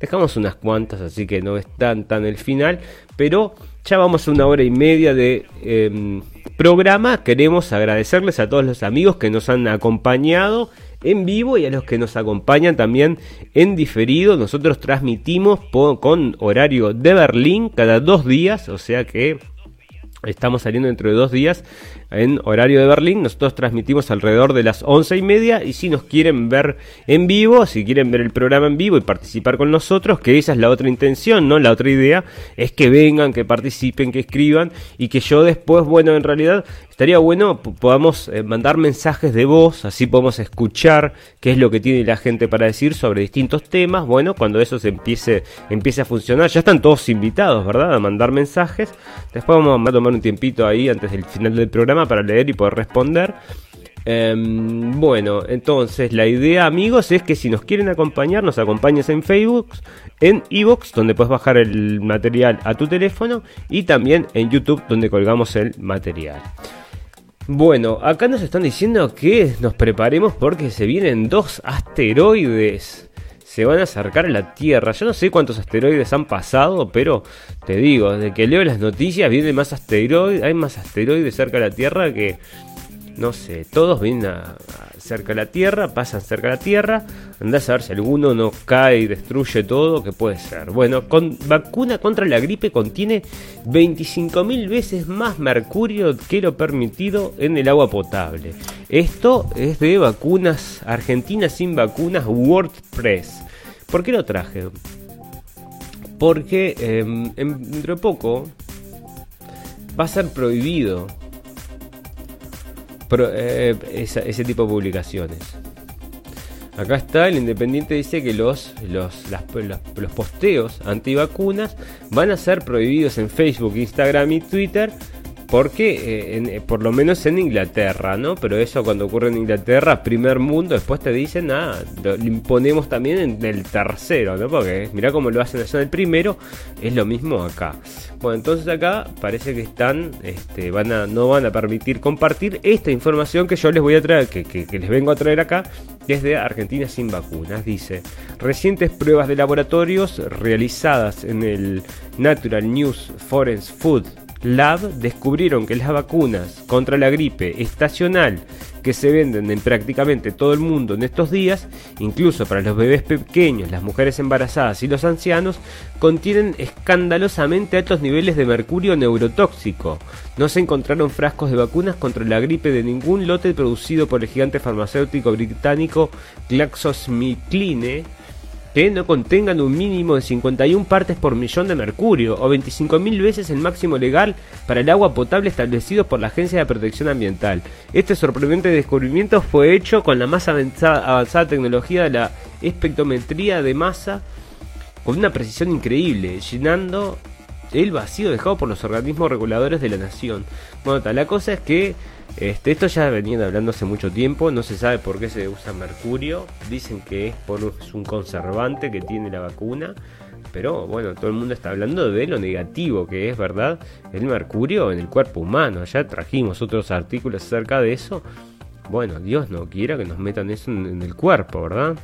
Dejamos unas cuantas, así que no es tan tan el final, pero ya vamos a una hora y media de em, programa. Queremos agradecerles a todos los amigos que nos han acompañado en vivo y a los que nos acompañan también en diferido. Nosotros transmitimos con horario de Berlín cada dos días, o sea que estamos saliendo dentro de dos días en horario de Berlín. Nosotros transmitimos alrededor de las once y media y si nos quieren ver en vivo, si quieren ver el programa en vivo y participar con nosotros, que esa es la otra intención, ¿no? La otra idea es que vengan, que participen, que escriban y que yo después, bueno, en realidad estaría bueno podamos eh, mandar mensajes de voz, así podemos escuchar qué es lo que tiene la gente para decir sobre distintos temas. Bueno, cuando eso empiece, empiece a funcionar, ya están todos invitados, ¿verdad? A mandar mensajes. Después vamos a tomar un tiempito ahí antes del final del programa para leer y poder responder. Em, bueno, entonces la idea, amigos, es que si nos quieren acompañar, nos acompañes en Facebook, en Evox, donde puedes bajar el material a tu teléfono, y también en YouTube, donde colgamos el material. Bueno, acá nos están diciendo que nos preparemos porque se vienen dos asteroides se van a acercar a la Tierra. Yo no sé cuántos asteroides han pasado, pero te digo, desde que leo las noticias vienen más asteroides, hay más asteroides cerca de la Tierra que no sé, todos vienen a, cerca de la Tierra, pasan cerca de la Tierra, andás a ver si alguno no cae y destruye todo, que puede ser. Bueno, con vacuna contra la gripe contiene 25.000 veces más mercurio que lo permitido en el agua potable. Esto es de vacunas argentinas sin vacunas WordPress. ¿Por qué lo traje? Porque em, dentro de poco va a ser prohibido eh, ese tipo de publicaciones. Acá está, el Independiente dice que los, los, los posteos antivacunas van a ser prohibidos en Facebook, Instagram y Twitter porque, eh, eh, por lo menos en Inglaterra, ¿no? Pero eso cuando ocurre en Inglaterra, primer mundo, después te dicen, ah, lo, imponemos también en el tercero, ¿no? Porque mira cómo lo hacen allá en el primero, es lo mismo acá. Bueno, entonces acá parece que están, este, van a, no van a permitir compartir esta información que yo les voy a traer, que, les vengo a traer acá, desde Argentina sin vacunas. Dice, recientes pruebas de laboratorios realizadas en el Natural News Forensic Food Lab descubrieron que las vacunas contra la gripe estacional que se venden en prácticamente todo el mundo en estos días, incluso para los bebés pequeños, las mujeres embarazadas y los ancianos, contienen escandalosamente altos niveles de mercurio neurotóxico. No se encontraron frascos de vacunas contra la gripe de ningún lote producido por el gigante farmacéutico británico GlaxoSmithKline que no contengan un mínimo de 51 partes por millón de mercurio o 25.000 veces el máximo legal para el agua potable establecido por la Agencia de Protección Ambiental. Este sorprendente descubrimiento fue hecho con la más avanzada, avanzada tecnología de la espectrometría de masa con una precisión increíble, llenando el vacío dejado por los organismos reguladores de la nación. Bueno, la cosa es que este, esto ya venían hablando hace mucho tiempo, no se sabe por qué se usa mercurio, dicen que es por un conservante que tiene la vacuna, pero bueno, todo el mundo está hablando de lo negativo que es, ¿verdad? El mercurio en el cuerpo humano, ya trajimos otros artículos acerca de eso. Bueno, Dios no quiera que nos metan eso en, el cuerpo, ¿verdad?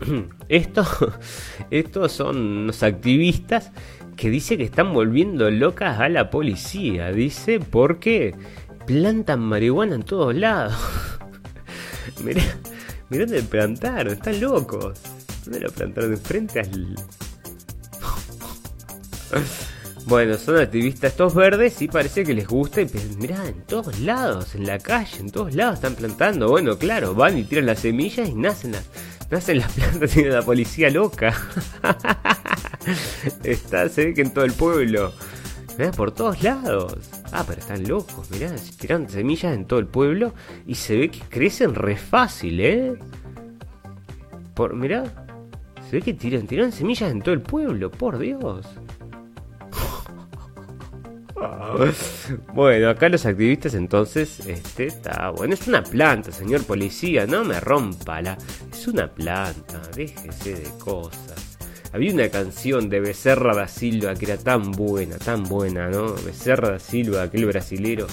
Esto, estos son unos activistas que dice que están volviendo locas a la policía. Dice porque plantan marihuana en todos lados. mirá, mirá dónde plantaron, están locos. ¿Dónde lo plantaron? De frente al. Bueno, son activistas estos verdes y parece que les gusta. Y mirá, en todos lados, en la calle, en todos lados están plantando. Bueno, claro, van y tiran las semillas y nacen las, nacen las plantas y la policía loca. Está, se ve que en todo el pueblo. Mirá, por todos lados. Ah, pero están locos, mirá, tiran semillas en todo el pueblo y se ve que crecen re fácil, ¿eh? Por, mirá, se ve que tiran, tiran semillas en todo el pueblo, por Dios. Bueno, acá los activistas entonces, este está bueno, es una planta, señor policía, no me rompa la, es una planta, déjese de cosas. Había una canción de Becerra da Silva que era tan buena, tan buena, ¿no? Becerra da Silva, aquel brasilero,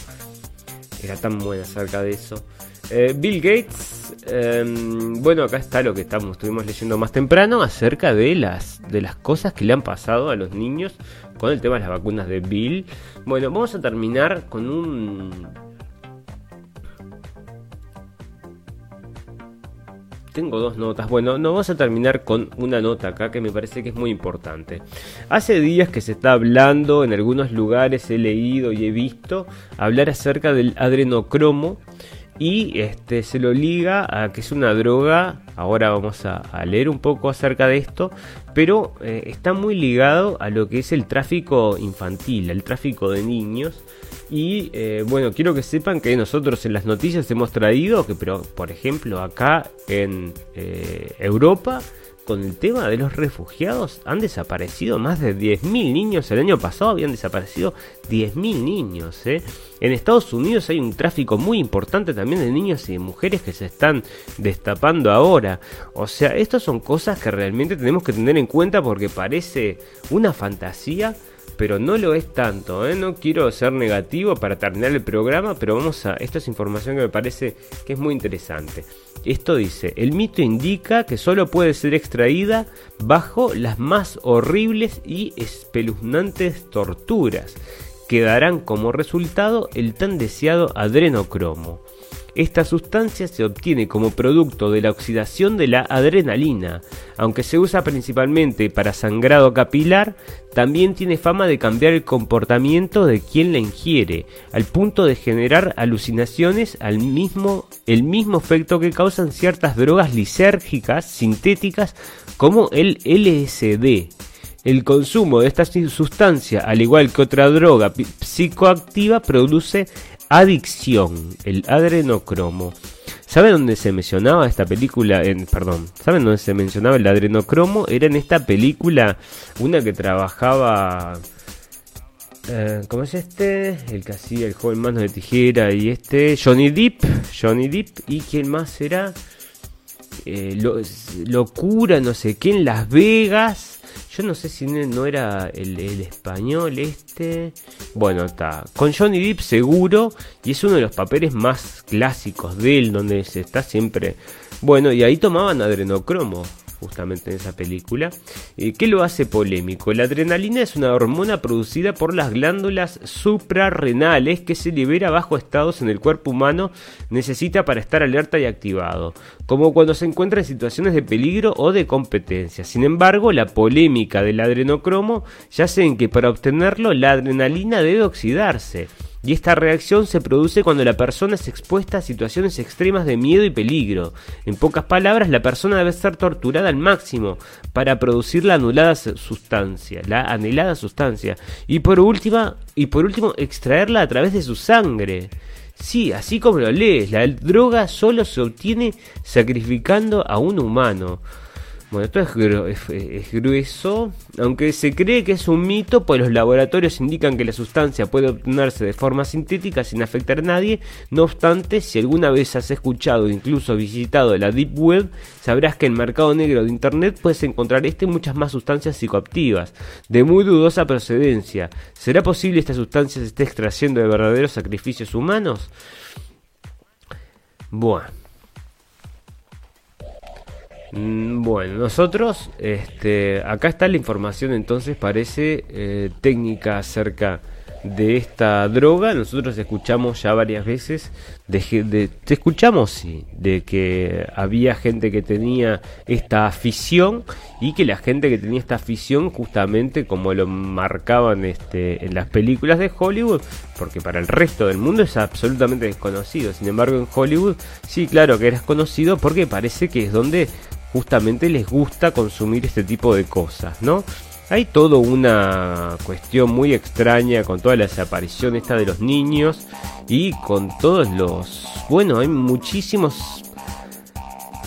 era tan buena acerca de eso. Eh, Bill Gates, em, bueno, acá está lo que estamos, estuvimos leyendo más temprano acerca de las, de las cosas que le han pasado a los niños con el tema de las vacunas de Bill. Bueno, vamos a terminar con un... Tengo dos notas. Bueno, no vamos a terminar con una nota acá que me parece que es muy importante. Hace días que se está hablando, en algunos lugares he leído y he visto hablar acerca del adrenocromo y este se lo liga a que es una droga. Ahora vamos a, leer un poco acerca de esto, pero eh, está muy ligado a lo que es el tráfico infantil, el tráfico de niños. Y eh, bueno, quiero que sepan que nosotros en las noticias hemos traído que, pero, por ejemplo, acá en eh, Europa con el tema de los refugiados han desaparecido más de 10.000 niños. El año pasado habían desaparecido 10.000 niños. ¿eh? En Estados Unidos hay un tráfico muy importante también de niños y de mujeres que se están destapando ahora. O sea, estas son cosas que realmente tenemos que tener en cuenta porque parece una fantasía pero no lo es tanto. ¿eh? No quiero ser negativo para terminar el programa, pero vamos a. Esta es información que me parece que es muy interesante. Esto dice: el mito indica que solo puede ser extraída bajo las más horribles y espeluznantes torturas, que darán como resultado el tan deseado adrenocromo. Esta sustancia se obtiene como producto de la oxidación de la adrenalina. Aunque se usa principalmente para sangrado capilar, también tiene fama de cambiar el comportamiento de quien la ingiere, al punto de generar alucinaciones al mismo, el mismo efecto que causan ciertas drogas lisérgicas sintéticas como el LSD. El consumo de esta sustancia, al igual que otra droga psicoactiva, produce adicción, el adrenocromo. ¿Saben dónde se mencionaba esta película? En, perdón, ¿saben dónde se mencionaba el adrenocromo? Era en esta película, una que trabajaba... Eh, ¿Cómo es este? El que hacía el joven manos de tijera y este... Johnny Depp. Johnny Depp. ¿Y quién más era? Eh, locura, no sé qué, en Las Vegas. Yo no sé si no era el, español este. Bueno, está. Con Johnny Depp seguro. Y es uno de los papeles más clásicos de él. Donde se está siempre. Bueno, y ahí tomaban adrenocromo justamente en esa película. Eh, ¿Qué lo hace polémico? La adrenalina es una hormona producida por las glándulas suprarrenales que se libera bajo estados en el cuerpo humano necesita para estar alerta y activado, como cuando se encuentra en situaciones de peligro o de competencia. Sin embargo, la polémica del adrenocromo yace en que para obtenerlo la adrenalina debe oxidarse y esta reacción se produce cuando la persona es expuesta a situaciones extremas de miedo y peligro. En pocas palabras, la persona debe ser torturada al máximo para producir la anulada sustancia, la sustancia, y por última, y por último, extraerla a través de su sangre. Sí, así como lo lees, la droga solo se obtiene sacrificando a un humano. Bueno, esto es, grueso, aunque se cree que es un mito, pues los laboratorios indican que la sustancia puede obtenerse de forma sintética sin afectar a nadie. No obstante, si alguna vez has escuchado o incluso visitado la Deep Web, sabrás que en el mercado negro de Internet puedes encontrar este y muchas más sustancias psicoactivas, de muy dudosa procedencia. ¿Será posible esta sustancia se esté extrayendo de verdaderos sacrificios humanos? Bueno. Mm, Bueno, nosotros, este, acá está la información entonces, parece eh, técnica acerca de esta droga. Nosotros escuchamos ya varias veces, de, de- te escuchamos, sí, de que había gente que tenía esta afición y que la gente que tenía esta afición, justamente como lo marcaban este, en las películas de Hollywood, porque para el resto del mundo es absolutamente desconocido. Sin embargo, en Hollywood, sí, claro que eres conocido porque parece que es donde justamente les gusta consumir este tipo de cosas, ¿no? Hay toda una cuestión muy extraña con toda la desaparición esta de los niños y con todos los... Bueno, hay muchísimos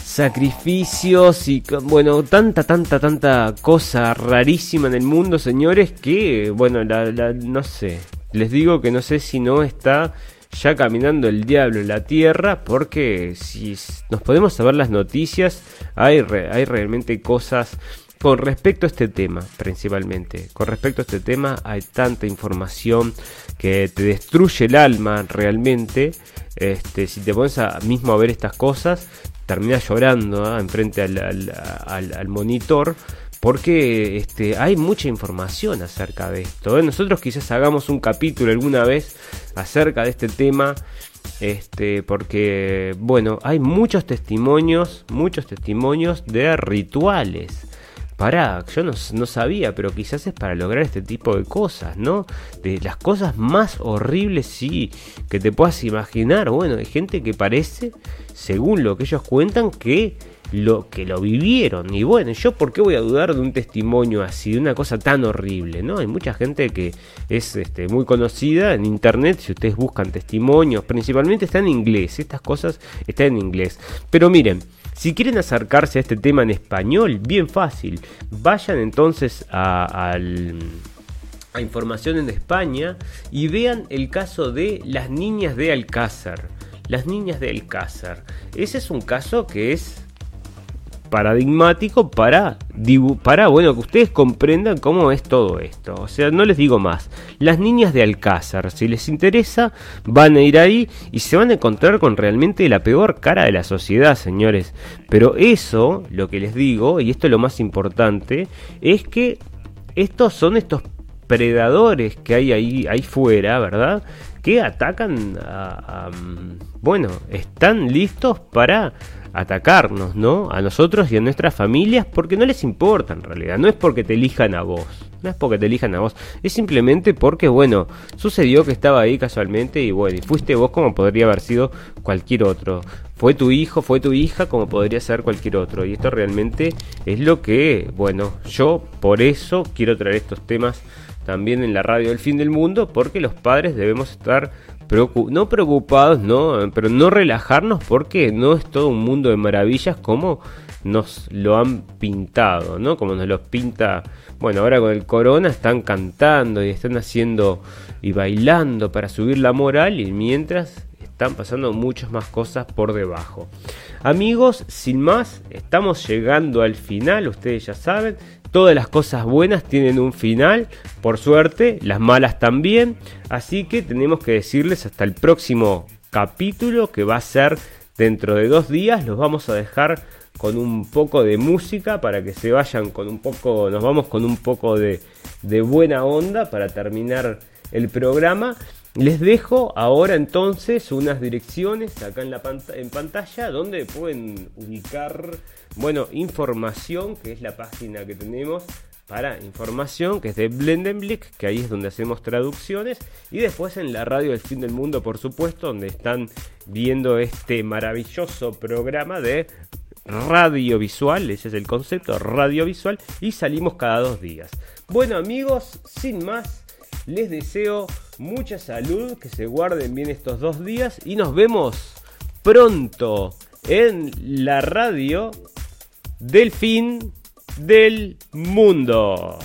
sacrificios y bueno, tanta, tanta, tanta cosa rarísima en el mundo, señores, que bueno, la- no sé, les digo que no sé si no está ya caminando el diablo en la tierra, porque si nos podemos saber las noticias, hay, hay realmente cosas con respecto a este tema, principalmente. Con respecto a este tema, hay tanta información que te destruye el alma realmente. Este, si te pones a, mismo a ver estas cosas, terminas llorando ¿ah? enfrente al- al monitor. Porque este, hay mucha información acerca de esto. ¿eh? Nosotros quizás hagamos un capítulo alguna vez acerca de este tema. Este, porque, bueno, hay muchos testimonios, muchos testimonios de rituales. Pará, yo no, no sabía, pero quizás es para lograr este tipo de cosas, ¿no? De las cosas más horribles, sí, que te puedas imaginar. Bueno, hay gente que parece, según lo que ellos cuentan, que lo que lo vivieron. Y bueno, yo por qué voy a dudar de un testimonio así, de una cosa tan horrible, ¿no? Hay mucha gente que es este, muy conocida en internet, si ustedes buscan testimonios, principalmente está en inglés, estas cosas están en inglés. Pero miren, si quieren acercarse a este tema en español, bien fácil. Vayan entonces a, al- a información en España y vean el caso de las niñas de Alcázar. Las niñas de Alcázar. Ese es un caso que es paradigmático para, para bueno, que ustedes comprendan cómo es todo esto. O sea, no les digo más. Las niñas de Alcázar, si les interesa, van a ir ahí y se van a encontrar con realmente la peor cara de la sociedad, señores. Pero eso, lo que les digo, y esto es lo más importante, es que estos son estos predadores que hay ahí, ahí fuera, ¿verdad? Que atacan a, a, mm, Bueno, están listos para atacarnos, ¿no? A nosotros y a nuestras familias porque no les importa en realidad. No es porque te elijan a vos. No es porque te elijan a vos. Es simplemente porque, bueno, sucedió que estaba ahí casualmente y bueno, y fuiste vos como podría haber sido cualquier otro. Fue tu hijo, fue tu hija como podría ser cualquier otro. Y esto realmente es lo que, bueno, yo por eso quiero traer estos temas también en la radio del fin del mundo porque los padres debemos estar no preocupados, no, pero no relajarnos porque no es todo un mundo de maravillas como nos lo han pintado, ¿no? Como nos lo pinta, bueno, ahora con el corona están cantando y están haciendo y bailando para subir la moral y mientras están pasando muchas más cosas por debajo. Amigos, sin más, estamos llegando al final, ustedes ya saben, todas las cosas buenas tienen un final, por suerte, las malas también, así que tenemos que decirles hasta el próximo capítulo que va a ser dentro de dos días, los vamos a dejar con un poco de música para que se vayan con un poco, nos vamos con un poco de, de buena onda para terminar el programa. Les dejo ahora entonces unas direcciones acá en la pantalla donde pueden ubicar, bueno, información, que es la página que tenemos para información, que es de Blendenblick, que ahí es donde hacemos traducciones, y después en la radio del fin del mundo, por supuesto, donde están viendo este maravilloso programa de radiovisual, ese es el concepto, radiovisual, y salimos cada dos días. Bueno amigos, sin más, les deseo mucha salud, que se guarden bien estos dos días y nos vemos pronto en la radio del fin del mundo.